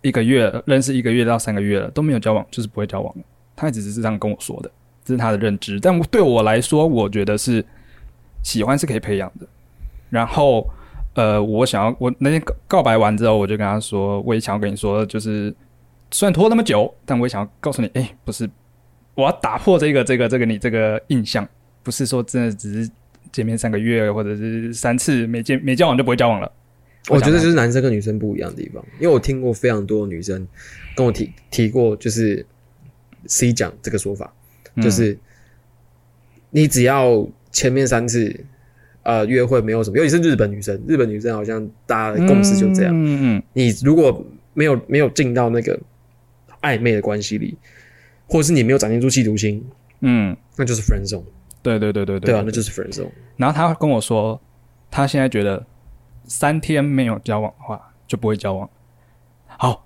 一个月认识一个月到三个月了都没有交往，就是不会交往。他一直是这样跟我说的，这是他的认知。但对我来说，我觉得是喜欢是可以培养的。然后呃，我想要我那天告告白完之后，我就跟他说，我也想要跟你说，就是虽然拖那么久，但我也想要告诉你，哎、不是，我要打破这个这个这个你这个印象，不是说真的只是见面三个月或者是三次没见没交往就不会交往了。
我觉得就是男生跟女生不一样的地方，因为我听过非常多女生跟我提提过，就是 C 讲这个说法，
嗯。
就是你只要前面三次呃约会没有什么，尤其是日本女生，日本女生好像大家的共识就这样，
嗯嗯。
你如果没有没有进到那个暧昧的关系里，或者是你没有展现出企图心，
嗯，
那就是 friend zone，
对对对对
对啊，那就是 friend zone。
然后他跟我说，他现在觉得三天没有交往的话就不会交往。好，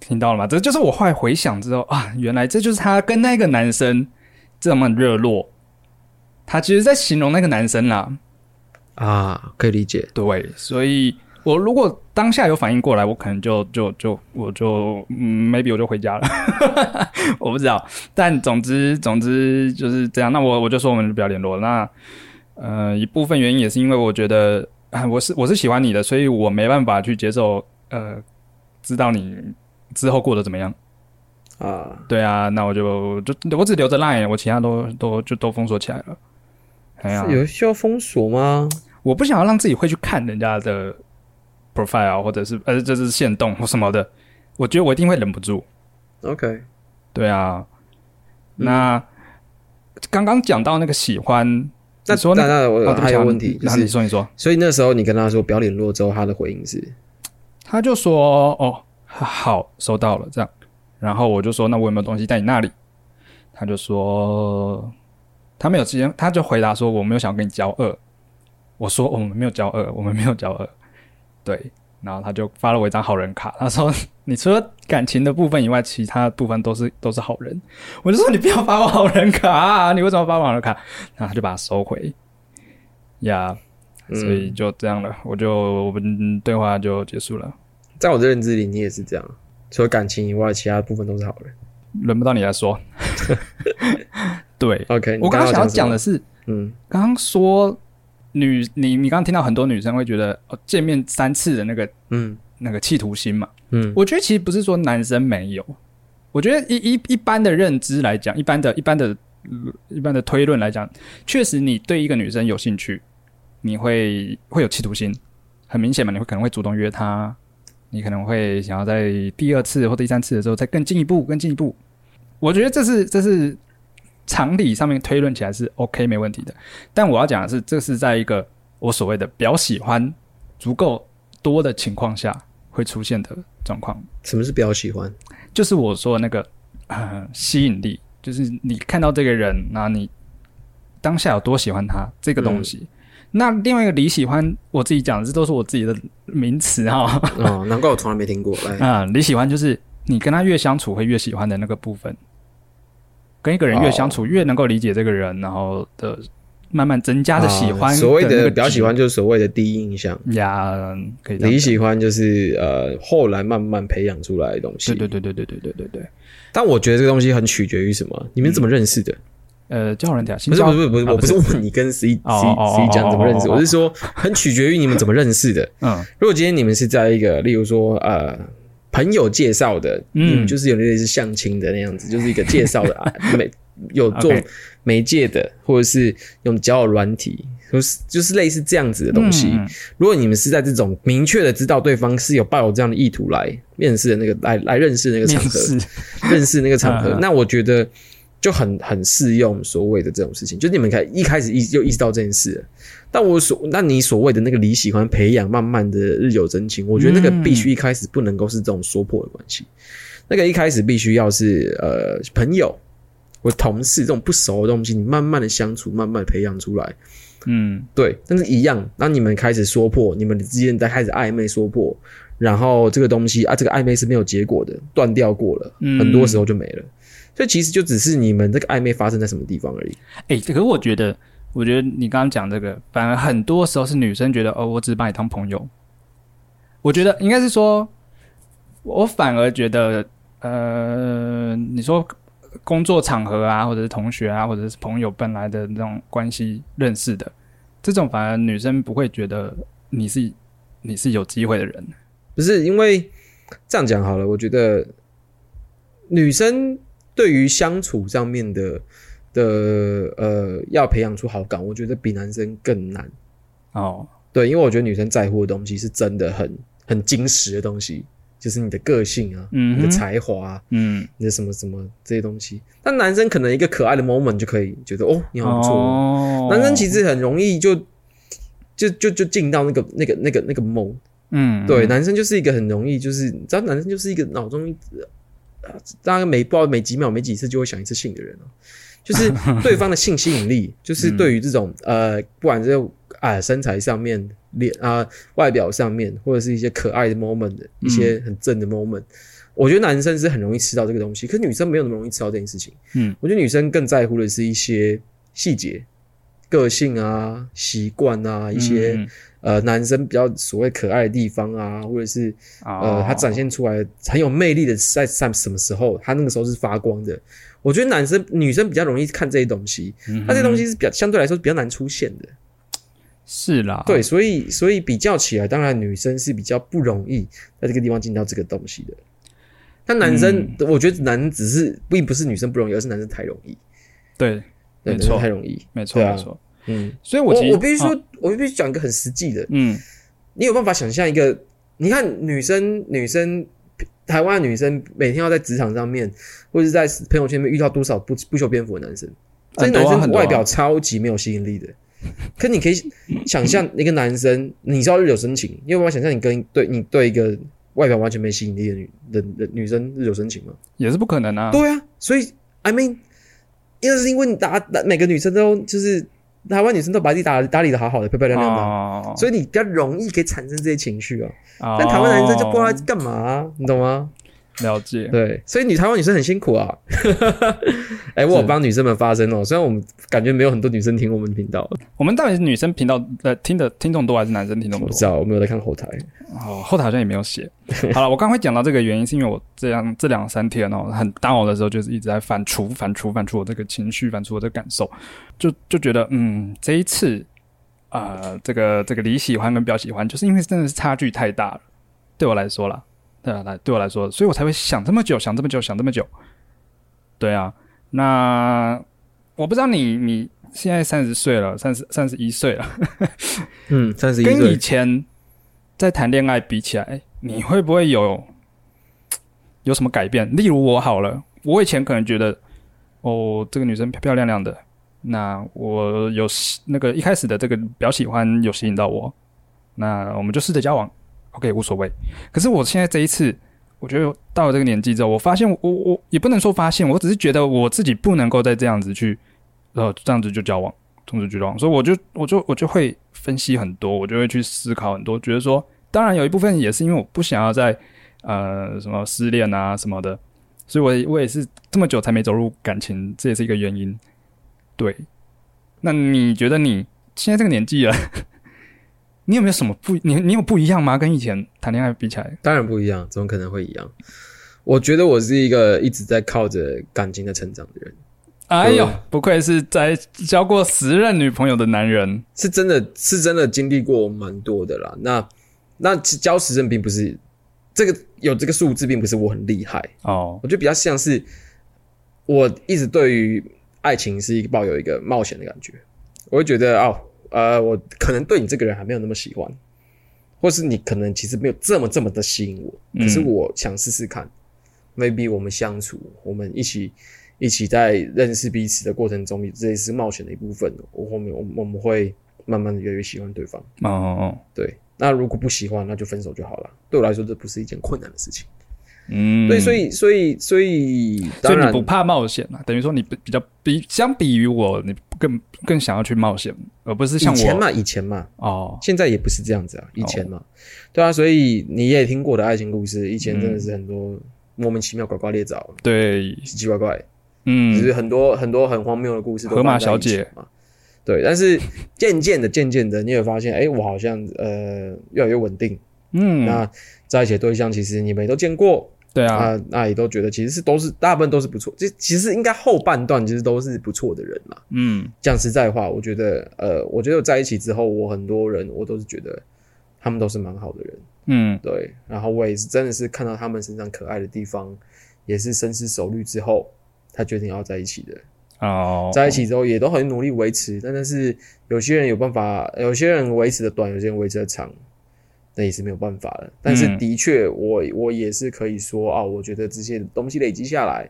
听到了吗？这就是我后来回想之后啊，原来这就是他跟那个男生这么热络。他其实在形容那个男生啦，
啊，可以理解。
对，所以我如果当下有反应过来，我可能就就就我就嗯，maybe 我就回家了，我不知道。但总之总之就是这样。那我我就说我们就不要联络了。那呃，一部分原因也是因为我觉得啊，我是我是喜欢你的，所以我没办法去接受呃，知道你之后过得怎么样。
啊，
对啊，那我就就我只留着 line，我其他都都就都封锁起来了。哎呀，
有需要封锁吗？
我不想要让自己会去看人家的 profile 或者是呃这是限动或什么的，我觉得我一定会忍不住。
OK，
对啊，
嗯
那刚刚讲到那个喜欢，
那
你说那
那那我
哦
还有问题，就
然后你
是
说你说，
所以那时候你跟他说不要联络之后，他的回应是
他就说哦好收到了这样，然后我就说那我有没有东西在你那里？他就说他没有时间，他就回答说我没有想跟你交恶。我说、哦我们没有交恶，我们没有交恶。对，然后他就发了我一张好人卡，他说你除了感情的部分以外，其他部分都是都是好人。我就说你不要发我好人卡、啊，你为什么发我好人卡？然后他就把它收回。呀、
嗯
所以就这样了，我就我们对话就结束了。
在我的认知里，你也是这样，除了感情以外，其他部分都是好人。
轮不到你来说。对
，OK，
我刚刚想要
讲
的是，
嗯
刚刚说女你你刚刚听到很多女生会觉得哦，见面三次的那个
嗯。
那个企图心嘛，
嗯。
我觉得其实不是说男生没有，我觉得一一一般的认知来讲，一般的一般的呃一般的推论来讲，确实你对一个女生有兴趣，你会会有企图心，很明显嘛，你会可能会主动约她，你可能会想要在第二次或第三次的时候再更进一步，更进一步。我觉得这是这是常理上面推论起来是 OK 没问题的，但我要讲的是，这是在一个我所谓的比较喜欢足够多的情况下会出现的状况。
什么是比较喜欢？
就是我说的那个呃吸引力，就是你看到这个人，那你当下有多喜欢他这个东西。那另外一个李喜欢，我自己讲的，这都是我自己的名词哈。
哦，难怪我从来没听过。来，
啊、李喜欢就是你跟他越相处会越喜欢的那个部分，跟一个人越相处、越能够理解这个人，然后的慢慢增加的喜欢
啊所谓的比较喜欢，就是所谓的第一印象。
呀，
你喜欢就是呃后来慢慢培养出来的东西。
对对对对对对对对。
但我觉得这个东西很取决于什么？你们怎么认识的？
呃，交友软体啊，
不是不是不是，
啊
我不是问你跟 C C C 讲怎么认识，我是说很取决于你们怎么认识的。
嗯
如果今天你们是在一个，例如说呃朋友介绍的，
嗯。
就是有点类似相亲的那样子，就是一个介绍的 啊，媒有做媒介的，或者是用交友软体，就是就是类似这样子的东西。
嗯
如果你们是在这种明确的知道对方是有抱有这样的意图来面试的那个来来认识那个场合，认识那个场合 那我觉得就很很适用所谓的这种事情，就是你们开一开始意就意识到这件事了。但我所那你所谓的那个你喜欢培养，慢慢的日久生情，我觉得那个必须一开始不能够是这种说破的关系，那个一开始必须要是呃朋友或同事这种不熟的东西，你慢慢的相处，慢慢地培养出来。
嗯
对，但是一样，当你们开始说破，你们之间在开始暧昧说破，然后这个东西啊，这个暧昧是没有结果的，断掉过了，
嗯
很多时候就没了。所以其实就只是你们这个暧昧发生在什么地方而已。
哎、可是我觉得，我觉得你刚刚讲这个，反而很多时候是女生觉得，哦，我只是把你当朋友。我觉得应该是说，我反而觉得，呃，你说工作场合啊，或者是同学啊，或者是朋友本来的那种关系认识的，这种反而女生不会觉得你是你是有机会的人。
不是因为这样讲好了，我觉得女生对于相处上面的的呃，要培养出好感，我觉得比男生更难。
哦，
对，因为我觉得女生在乎的东西是真的很很精实的东西，就是你的个性啊，
嗯
你的才华、啊，
嗯，
你的什么什么这些东西。但男生可能一个可爱的 moment 就可以觉得哦，你好不错哦。
哦
男生其实很容易就就就就进到那个那个那个那个 mode。
嗯，
对，男生就是一个很容易，就是你知道，男生就是一个脑中大概每不知道每几秒、每几次就会想一次性的人哦。就是对方的性吸引力，就是对于这种呃，不管是啊身材上面、脸啊外表上面，或者是一些可爱的 moment 的一些很正的 moment，、我觉得男生是很容易吃到这个东西，可是女生没有那么容易吃到这件事情。
嗯，
我觉得女生更在乎的是一些细节、个性啊、习惯啊，一些、
嗯
呃男生比较所谓可爱的地方啊，或者是呃
哦
他展现出来很有魅力的在在什么时候，他那个时候是发光的。我觉得男生女生比较容易看这些东西，
嗯
那这些东西是比较相对来说比较难出现的。
是啦，
对，所以所以比较起来，当然女生是比较不容易在这个地方进到这个东西的。但男生，
嗯
我觉得男只是并不是女生不容易，而是男生太容易，
对，没错
生太容易。
没错没错。
嗯，
所以我
我必须说，
啊
我必须讲一个很实际的，
嗯
你有办法想象一个？你看女生，女生，台湾女生每天要在职场上面，或者是在朋友圈里面遇到多少不不修边幅的男生？这些男生外表超级没有吸引力的。可你可以想象一个男生，你知道日久生情，你有办法想象你跟对你对一个外表完全没吸引力的女的的女生日久生情吗？
也是不可能啊。
对啊，所以 I mean，因为是因为你打打每个女生都就是台湾女生都把自己打打理的好好的，漂漂亮亮的所以你比较容易可以产生这些情绪啊。
哦
但台湾男生就不知道在干嘛啊、你懂吗？
了解。
对，所以女台湾女生很辛苦啊。哎、我有帮女生们发声哦，虽然我们感觉没有很多女生听我们频道，
我们到底是女生频道呃听的听众多，还是男生听众多
我不？知道，我没有在看后台。
哦，后台好像也没有写。好了，我刚会讲到这个原因，是因为我这样这两三天哦，很当我的时候，就是一直在反刍、反刍、反刍我这个情绪，反刍我的感受，就就觉得，嗯，这一次呃，这个这个你喜欢跟表喜欢，就是因为真的是差距太大了，对我来说啦，对啊，来对我来说，所以我才会想这么久，想这么久，想这么久。对啊，那我不知道你你现在三十岁了，三十三十一岁了，
嗯，三十一
跟以，前在谈恋爱比起来，你会不会有有什么改变？例如我好了，我以前可能觉得，哦，这个女生漂漂亮亮的，那我有那个一开始的这个比较喜欢有吸引到我，那我们就试着交往，OK 无所谓。可是我现在这一次，我觉得到了这个年纪之后，我发现我我也不能说发现，我只是觉得我自己不能够再这样子去，呃，这样子就交往，这样子就交往，所以我就我就我就会分析很多，我就会去思考很多，觉得说，当然有一部分也是因为我不想要在呃什么失恋啊什么的，所以我我也是这么久才没走入感情，这也是一个原因。对，那你觉得你现在这个年纪了，你有没有什么不你你有不一样吗？跟以前谈恋爱比起来？
当然不一样，怎么可能会一样？我觉得我是一个一直在靠着感情的成长的人，
哎呦，不愧是在交过十任女朋友的男人。
是真的是真的经历过蛮多的啦。那那交十任并不是这个有这个数字，并不是我很厉害，
哦，
我觉得比较像是我一直对于爱情是一个抱有一个冒险的感觉，我会觉得哦，呃，我可能对你这个人还没有那么喜欢，或是你可能其实没有这么这么的吸引我，可是我想试试看、m a y b e 我们相处，我们一起一起在认识彼此的过程中，这也是冒险的一部分。我后面我我们会慢慢的越来越喜欢对方，
哦哦哦，
对。那如果不喜欢，那就分手就好了。对我来说，这不是一件困难的事情。
嗯，
对，所以所以所以，当然
所以你不怕冒险啊？等于说你比比较比相比于我，你更更想要去冒险，而不是像我
以前嘛，以前嘛，
哦，
现在也不是这样子啊，以前嘛，对啊，所以你也听过的爱情故事，以前真的是很多莫名其妙、呱呱裂枣、
对，
奇奇怪怪，嗯就
嗯，
是很多很多很荒谬的故事都
河马小姐
嘛。对，但是渐渐的、渐渐的，你也发现，哎，我好像呃越来越稳定。
嗯，
那在一起的对象，其实你们也都见过，
对啊，
啊，那也都觉得其实是都是大部分都是不错，这其实应该后半段其实都是不错的人啦。
嗯
讲实在话，我觉得，呃，我觉得在一起之后，我很多人我都是觉得他们都是蛮好的人，
嗯
对。然后我也是真的是看到他们身上可爱的地方，也是深思熟虑之后，他决定要在一起的。
哦，
在一起之后也都很努力维持，但但是有些人有办法，有些人维持的短，有些人维持的长，那也是没有办法的。但是
嗯
的确，我我也是可以说啊，我觉得这些东西累积下来，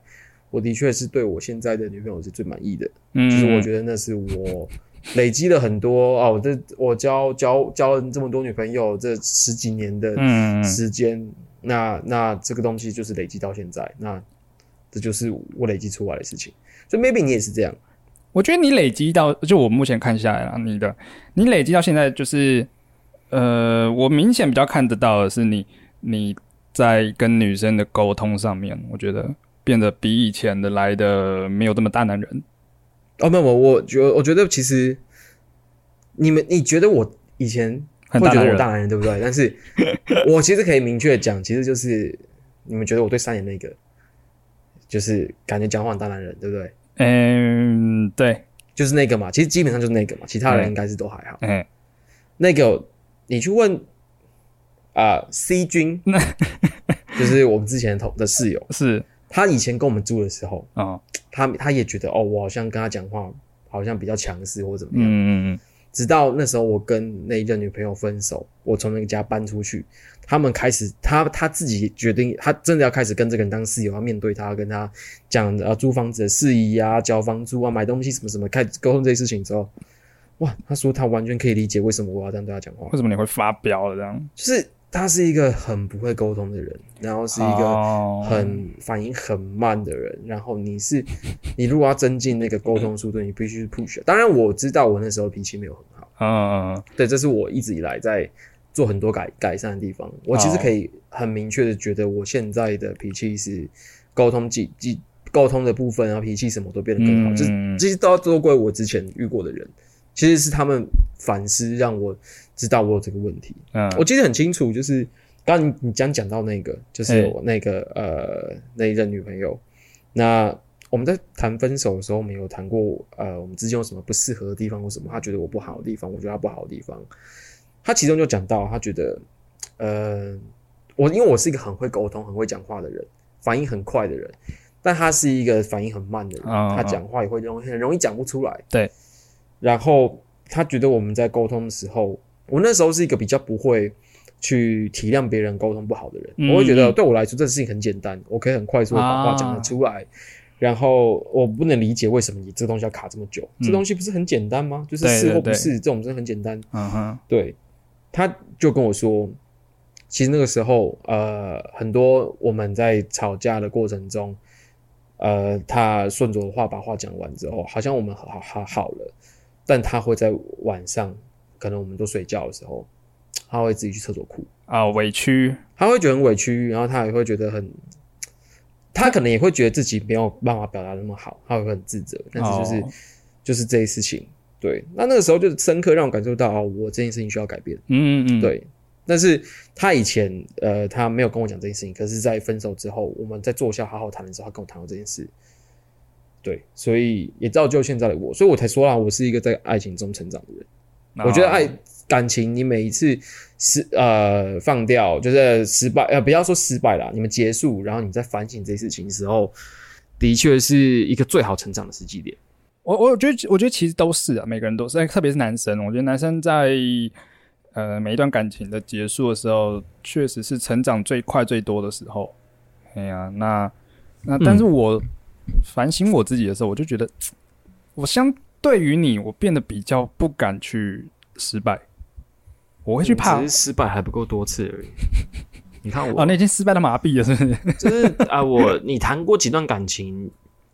我的确是对我现在的女朋友是最满意的。
嗯，
就是我觉得那是我累积了很多啊，我这我交交交了这么多女朋友，这十几年的
嗯
时间，那那这个东西就是累积到现在，那这就是我累积出来的事情。所以 maybe 你也是这样，
我觉得你累积到，就我目前看下来了，你的你累积到现在就是，呃，我明显比较看得到的是你你在跟女生的沟通上面，我觉得变得比以前的来的没有这么大男人。
哦，没有，我我觉我觉得其实你们你觉得我以前会觉得我大男人，对不对？但是 我其实可以明确讲，其实就是你们觉得我对三眼那个，就是感觉讲话很大男人，对不对？
嗯，对，
就是那个嘛，其实基本上就是那个嘛，其他人应该是都还好。
嗯
那个你去问啊、C 君，就是我们之前的同的室友，
是。
他以前跟我们住的时候，
哦，
他他也觉得哦，我好像跟他讲话好像比较强势或怎么样。
嗯嗯嗯。
直到那时候我跟那一任女朋友分手，我从那个家搬出去，他们开始他他自己决定，他真的要开始跟这个人当室友，要面对他，跟他讲啊租房子的事宜啊，交房租啊，买东西什么什么，开始沟通这些事情之后，哇，他说他完全可以理解为什么我要这样对他讲话
为，什么你会发飙了这样？
就是他是一个很不会沟通的人，然后是一个
哦
很反应很慢的人，然后你是 你如果要增进那个沟通速度，你必须 push。当然我知道我那时候脾气没有很好，
嗯嗯
对，这是我一直以来在做很多改改善的地方。我其实可以很明确的觉得我现在的脾气是沟通技技沟通的部分然后，脾气什么都变得更好，
嗯
就是这些都要都归我之前遇过的人，其实是他们反思让我知道我有这个问题。
嗯，
我记得很清楚，就是刚刚你你讲讲到那个，就是
哎
我那个呃那一任女朋友，那我们在谈分手的时候，我们有谈过，呃，我们之间有什么不适合的地方或什么，他觉得我不好的地方，我觉得他不好的地方。他其中就讲到，他觉得，呃，我因为我是一个很会沟通、很会讲话的人，反应很快的人，但他是一个反应很慢的人，
嗯
他讲话也会容易很容易讲不出来。
对，
然后他觉得我们在沟通的时候，我那时候是一个比较不会去体谅别人沟通不好的人，
嗯
我会觉得对我来说这事情很简单，我可以很快速的把话
啊
讲得出来。然后我不能理解为什么你这东西要卡这么久，
嗯
这东西不是很简单吗？就是是或不是这种真的很简单。
嗯哼，
对，他就跟我说，其实那个时候，呃，很多我们在吵架的过程中，呃，他顺着我的话把话讲完之后，好像我们好好好了，但他会在晚上，可能我们都睡觉的时候，他会自己去厕所哭，
啊，委屈，
他会觉得很委屈，然后他也会觉得很。他可能也会觉得自己没有办法表达那么好，他会很自责，但是就是、
哦
就是这些事情，对，那那个时候就深刻让我感受到啊，我这件事情需要改变。
嗯嗯嗯，，
对，但是他以前呃，他没有跟我讲这件事情，可是，在分手之后，我们在坐下好好谈的时候，他跟我谈过这件事。对，所以也造就现在的我，所以我才说啦，我是一个在爱情中成长的人。
哦
我觉得爱感情，你每一次失呃放掉，就是失败呃，不要说失败啦，你们结束，然后你在反省这些事情的时候，的确是一个最好成长的时机点。
我我觉得，我觉得其实都是啊，每个人都是，特别是男生。我觉得男生在呃每一段感情的结束的时候，确实是成长最快最多的时候。哎呀、那那但是我反省我自己的时候，我就觉得，我相对于你，我变得比较不敢去失败，我会去怕
只是失败还不够多次而已。你看我
哦，那已经失败的麻痹了，是不是？
就是啊，我你谈过几段感情，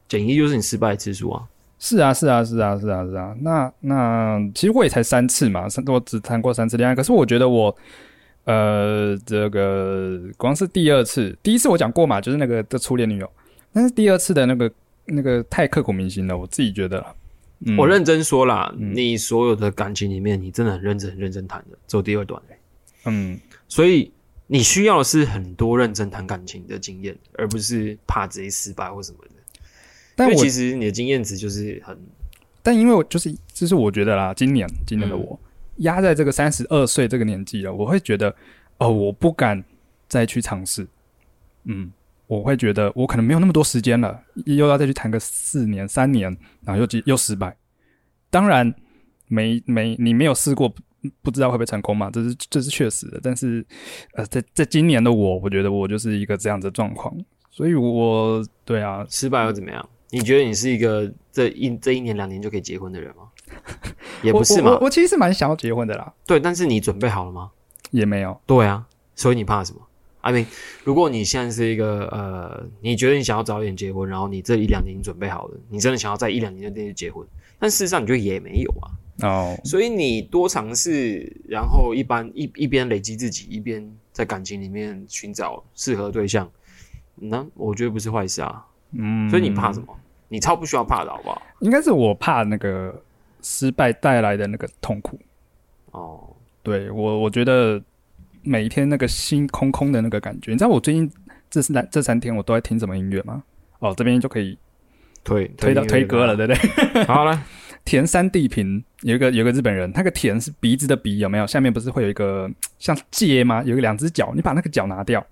简易就是你失败次数啊。
是啊，是啊，是啊，是啊，是啊。那那其实我也才三次嘛，三我只谈过三次恋爱。可是我觉得我，呃，这个光是第二次，第一次我讲过嘛，就是那个的初恋女友，但是第二次的那个那个太刻骨铭心了，我自己觉得。嗯
我认真说啦，
嗯
你所有的感情里面，你真的很认真、很认真谈的，只有第二段、欸。
嗯
所以你需要的是很多认真谈感情的经验，而不是怕直接失败或什么的。
但我
其实你的经验值就是很
但因为我就是就是我觉得啦，今年今年的
嗯
我压在这个三十二岁这个年纪了，我会觉得哦，我不敢再去尝试，嗯，我会觉得我可能没有那么多时间了，又要再去谈个四年三年，然后又又失败。当然，没没你没有试过，不不知道会不会成功嘛，这是这是确实的。但是呃，在在今年的我，我觉得我就是一个这样子的状况，所以我对啊，
失败又怎么样？你觉得你是一个这一这一年两年就可以结婚的人吗？也不是嘛
我其实是蛮想要结婚的啦，
对，但是你准备好了吗？
也没有。
对啊，所以你怕什么？I mean，如果你现在是一个呃，你觉得你想要早一点结婚，然后你这一两年你准备好了，你真的想要在一两年内就结婚，但事实上你就也没有啊。
哦，
所以你多尝试，然后一般一一边累积自己，一边在感情里面寻找适合对象，那我觉得不是坏事啊。
嗯，
所以你怕什么？你超不需要怕的好不好？
应该是我怕那个失败带来的那个痛苦。
哦，
对我，我觉得每一天那个心空空的那个感觉，你知道我最近这三这三天我都在听什么音乐吗？哦，这边就可以
推
推到推歌了，。对不对？
好了，
田山地平有一个有一个日本人，那个田是鼻子的鼻，有没有？下面不是会有一个像戒吗？有一个两只脚，你把那个脚拿掉，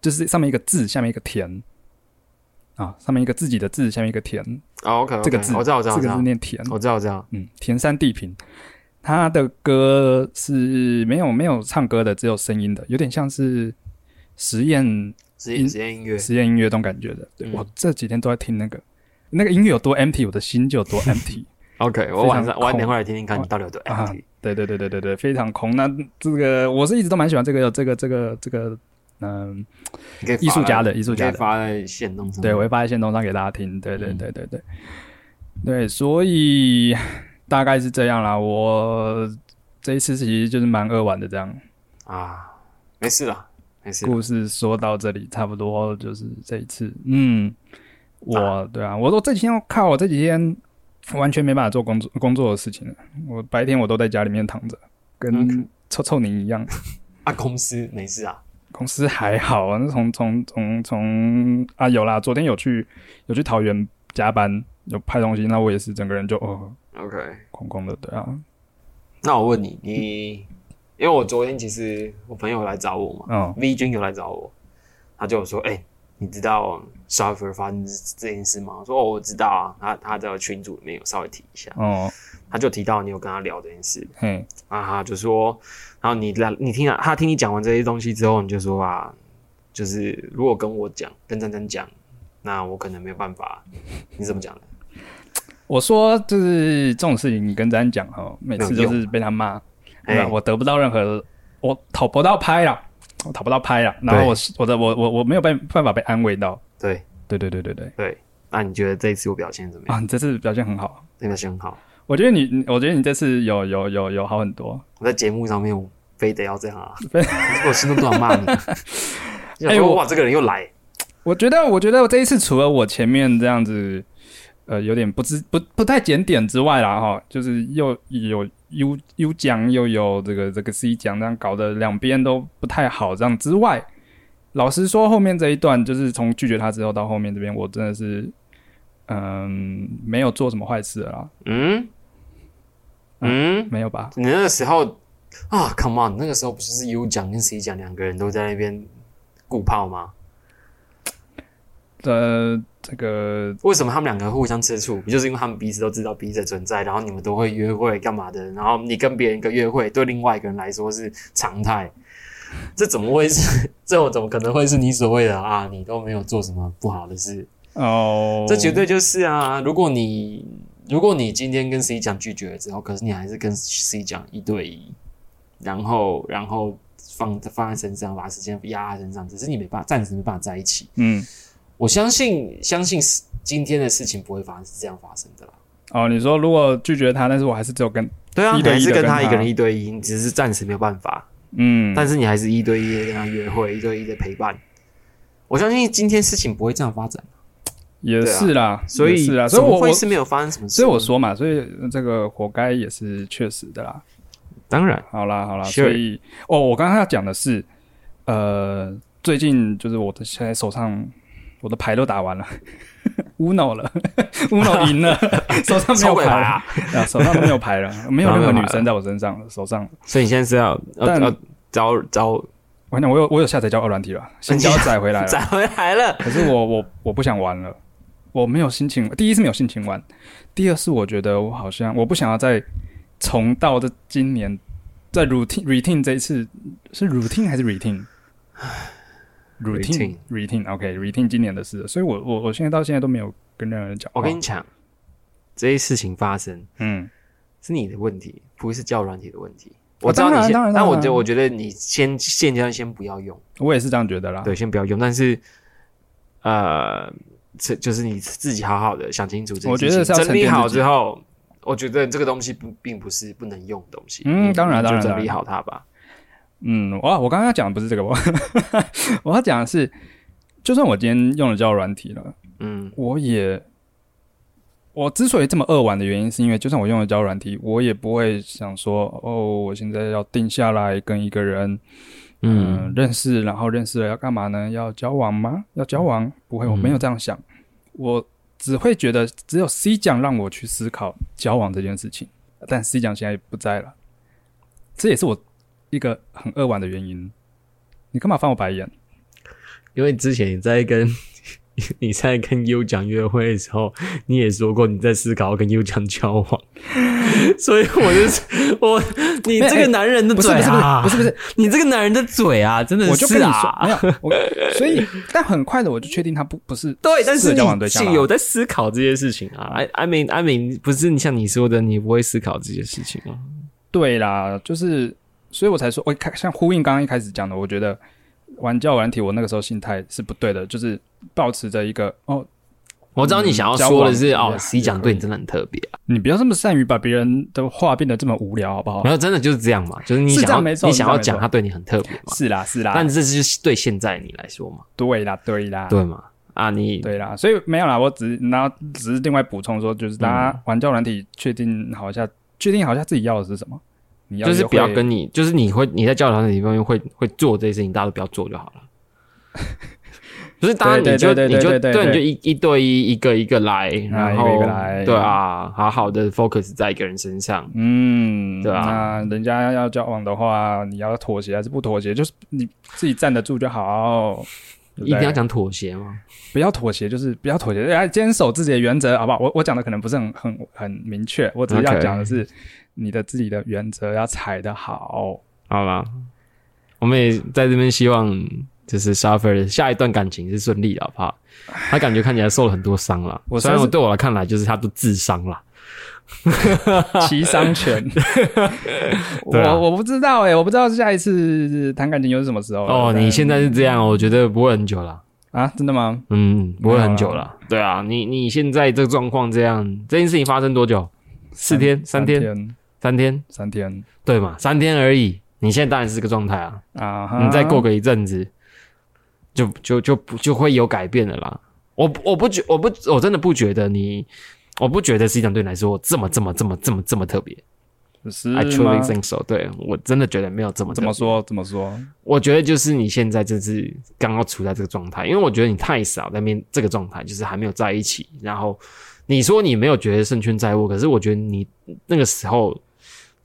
就是上面一个字，下面一个田啊，上面一个自己的字，下面一个田，
哦，OK，
这个字
我知道，我知道，
这个字念田，
我知道，我知道。
嗯，田山地平，他的歌是没有没有唱歌的，只有声音的，有点像是实验
实验实验音乐，
实验音乐这种感觉的。对、
嗯
我这几天都在听那个，那个音乐有多 empty，我的心就有多 empty。
OK，我晚上晚点会来听听看你到底有多
啊
empty。
对对对对对对，非常空。那这个我是一直都蛮喜欢这个这个这个这个，嗯、艺术家的艺术家
发在线动上。
对，我会发在线动上给大家听。对对
嗯
对对对，对，所以大概是这样啦。我这一次其实就是蛮扼腕的这样。
啊，没事啦，没事。
故事说到这里，差不多就是这一次。嗯，我对啊，我我这几天我靠，我这几天完全没办法做工作工作的事情了。我白天我都在家里面躺着，跟
嗯
臭臭泥一样。
啊，公司没事啊。
公司还好啊，那从从从从啊有啦，昨天有去有去桃园加班有拍东西，那我也是整个人就哦
OK，
空空的，对啊，
那我问你，你因为我昨天其实我朋友来找我嘛、
嗯
v 君有来找我，他就说，哎、你知道 software 发生这件事吗？我说哦，我知道啊，他他在群组里面有稍微提一下，
哦，
他就提到你有跟他聊这件事，
嗯，
啊，哈就说，然后你来，你听了他听你讲完这些东西之后，你就说啊，就是如果跟我讲，跟珍珍讲，那我可能没有办法。你怎么讲的？
我说就是这种事情，你跟咱讲哈，每次就是被他骂，对吧？
哎
我得不到任何，我讨不到拍了，我讨不到拍了，然后我我的我我我没有办办法被安慰到，
对。
对对对对对，
对，那你觉得这一次我表现怎么样？
啊，你这次表现很好，
那表现很好。
我觉得你，你我觉得你这次有有有有好很多，
我在节目上面我非得要这样啊，我心中都想骂你。哎
哎我
哇，这个人又来，
我觉得，我觉得我这一次除了我前面这样子，呃，有点不知不不太检点之外啦，哈，就是又有 U U 奖，又有这个这个 C 奖，这样搞得两边都不太好，这样之外，老实说，后面这一段就是从拒绝他之后到后面这边，我真的是，嗯，没有做什么坏事了啦，
嗯嗯，
没有吧？
你那个时候啊，Come on，那个时候不就是 U 奖跟 C 奖两个人都在那边顾炮吗？
呃，这个
为什么他们两个互相吃醋？不就是因为他们彼此都知道彼此的存在，然后你们都会约会干嘛的？然后你跟别人一个约会，对另外一个人来说是常态，这怎么会是？这种怎么可能会是你所谓的啊？你都没有做什么不好的事，
哦，
这绝对就是啊！如果你如果你今天跟 C 讲拒绝了之后，可是你还是跟 C 讲一对一，然后然后放放在身上，把时间压在身上，只是你没办法，暂时没办法在一起。
嗯，
我相信，相信今天的事情不会发生是这样发生的啦。
哦，你说如果拒绝他，但是我还是只有跟，
对啊，
一对一
你还是
跟他
一个人一对一，你只是暂时没有办法，
嗯，
但是你还是一对一的跟他约会，一对一的陪伴。我相信今天事情不会这样发展，
也是啦，
所以
也是啦，所以我我
会是没有发生什么事？
所以我，说嘛，所以这个活该也是确实的啦。
当然，
好啦好啦所以哦，我刚刚要讲的是，呃，最近就是我的现在手上我的牌都打完了，uno 了，uno 赢了，手上没有牌
啊！
啊，手上没有牌了，没有任何女生在我身上，手上。
所以你现在是要要
但
要找找
我跟你讲，我有我有下载叫二软体了，先交载回来了。
找回来了，
可是我我我不想玩了，我没有心情。第一是没有心情玩，第二是我觉得我好像我不想要再重到这今年在 routine routine 这一次是 routine 还是 routine？routine routine OK routine 今年的事，所以我我我现在到现在都没有跟任何人讲。
我跟你讲，这些事情发生
嗯，
是你的问题，不是教软体的问题。
哦
我知道你现
当然
但我觉得我觉得你先现阶段先不要用，
我也是这样觉得啦。
对，先不要用。但是，呃，这就是你自己好好的想清楚这件事情，
我觉得是
整理好之后，我觉得这个东西不并不是不能用的东西。
嗯
你
当然当然
就整理好它吧。
嗯，我我刚刚讲的不是这个，我 我要讲的是，就算我今天用了交友软体了，
嗯
我也，我之所以这么扼腕的原因，是因为就算我用了交友软体，我也不会想说，哦，我现在要定下来跟一个人，嗯、认识，然后认识了要干嘛呢？要交往吗？要交往？不会，我没有这样想，我只会觉得只有 C 讲让我去思考交往这件事情，但 C 讲现在不在了，这也是我一个很扼腕的原因。你干嘛翻我白眼？
因为之前你在跟 你在跟 U 讲约会的时候，你也说过你在思考跟 U 讲交往，所以我就是我，你这个男人的嘴啊，
不是不是
你这个男人的嘴啊，真的是
我就跟你说
啊，
没有，我 所以但很快的我就确定他不不是
对，但是你有在思考这些事情啊。I I mean I mean，不是你像你说的，你不会思考这些事情啊。
对啦，就是所以我才说，我开像呼应刚刚一开始讲的，我觉得玩交友软体，我那个时候心态是不对的，就是保持着一个哦，
我知道你想要说的是，
也
哦，C 讲对你真的很特别啊。
你不要这么善于把别人的话变得这么无聊，好不好
然？后真的就是这样嘛，就是你想要你想要讲他对你很特别嘛，
是啦是啦，
但这是对现在你来说嘛，
对啦对啦
对嘛？啊，你
对啦，所以没有啦，我只是然后只是另外补充说，就是大家玩交友软体，确定好一下，确定好一下自己要的是什么。你要
就是不要跟你，就是你会你在交友团体方面会会做这些事情，大家都不要做就好了。不是，当然你就你就
对
你就一一对一，一个一个来，然后
一个一个来
对啊，好好的 focus 在一个人身上。
嗯，
对啊
那人家要交往的话，你要妥协还是不妥协？就是你自己站得住就好。对对
一定要讲妥协吗？
不要妥协，就是不要妥协，要坚守自己的原则，好不好？我我讲的可能不是很很很明确，我只是讲的是你的自己的原则要踩得好。
好啦，我们也在这边希望，就是 Suffer 的下一段感情是顺利的，好不好？他感觉看起来受了很多伤了，
我
虽然我对我来看来，就是他都自伤了。
齐伤拳，
对啊
我我不知道哎、我不知道下一次谈感情又是什么时候
哦，你现在是这样，我觉得不会很久了。
啊，真的吗？
嗯，不会很久了。对啊，你你现在这个状况这样，这件事情发生多久？四天、三天、
天、
三天，
三天
对嘛？三天而已。你现在当然是这个状态啊，
啊哈！
你再过个一阵子，就就就不就会有改变的啦。我我不觉我不我真的不觉得你，我不觉得实际上对你来说这么这么这么这么这么特别。
是
I truly think so 对。我真的觉得没有这么
怎么？说？怎么说？
我觉得就是你现在就是刚刚处在这个状态，因为我觉得你太少在面这个状态，就是还没有在一起。然后你说你没有觉得胜券在握，可是我觉得你那个时候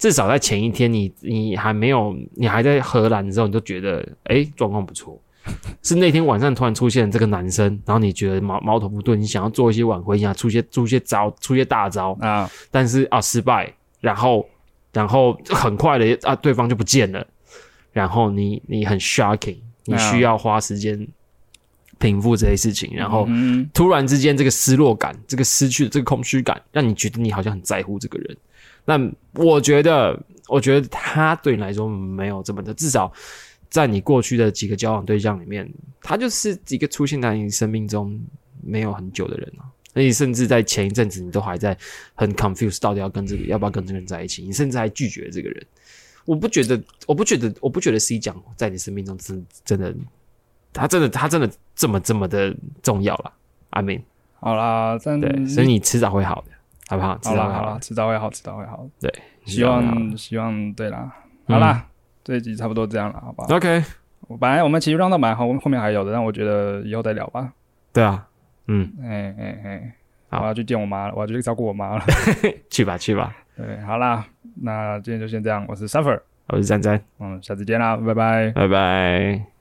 至少在前一天你，你还没有，你还在荷兰的时候，你就觉得哎状况不错。是那天晚上突然出现这个男生，然后你觉得矛矛头不对，你想要做一些挽回，想要出些出一些招，出一些大招，
啊，
但是啊失败，然后然后很快的啊对方就不见了，然后你你很 shocking，你需要花时间平复这些事情，然后
嗯
突然之间这个失落感，这个失去的这个空虚感，让你觉得你好像很在乎这个人。那我觉得，我觉得他对你来说没有这么的，至少在你过去的几个交往对象里面，他就是一个出现在你生命中没有很久的人啊。而且甚至在前一阵子，你都还在很 confused，到底要跟这个要不要跟这个人在一起，你甚至还拒绝这个人。我不觉得，我不觉得，我不觉得 C 讲在你生命中真真的，他真的他真的这么这么的重要了。I mean，
好啦，但
对，所以你迟早会好的，好不好？迟
好啦好啦，
早会好的，
迟早会好，迟早会好。
对，
希望希望对啦，
嗯
好啦，这一集差不多这样了，好不好
？OK，
我本来我们其实让到蛮后后面还有的，但我觉得以后再聊吧。
对啊，嗯，
哎哎哎，
好
我要去见我妈了，我要去照顾我妈了。
去吧去吧，
对，好啦，那今天就先这样，我是 Suffer，
我是詹詹，
嗯，下次见啦，拜拜。
拜拜。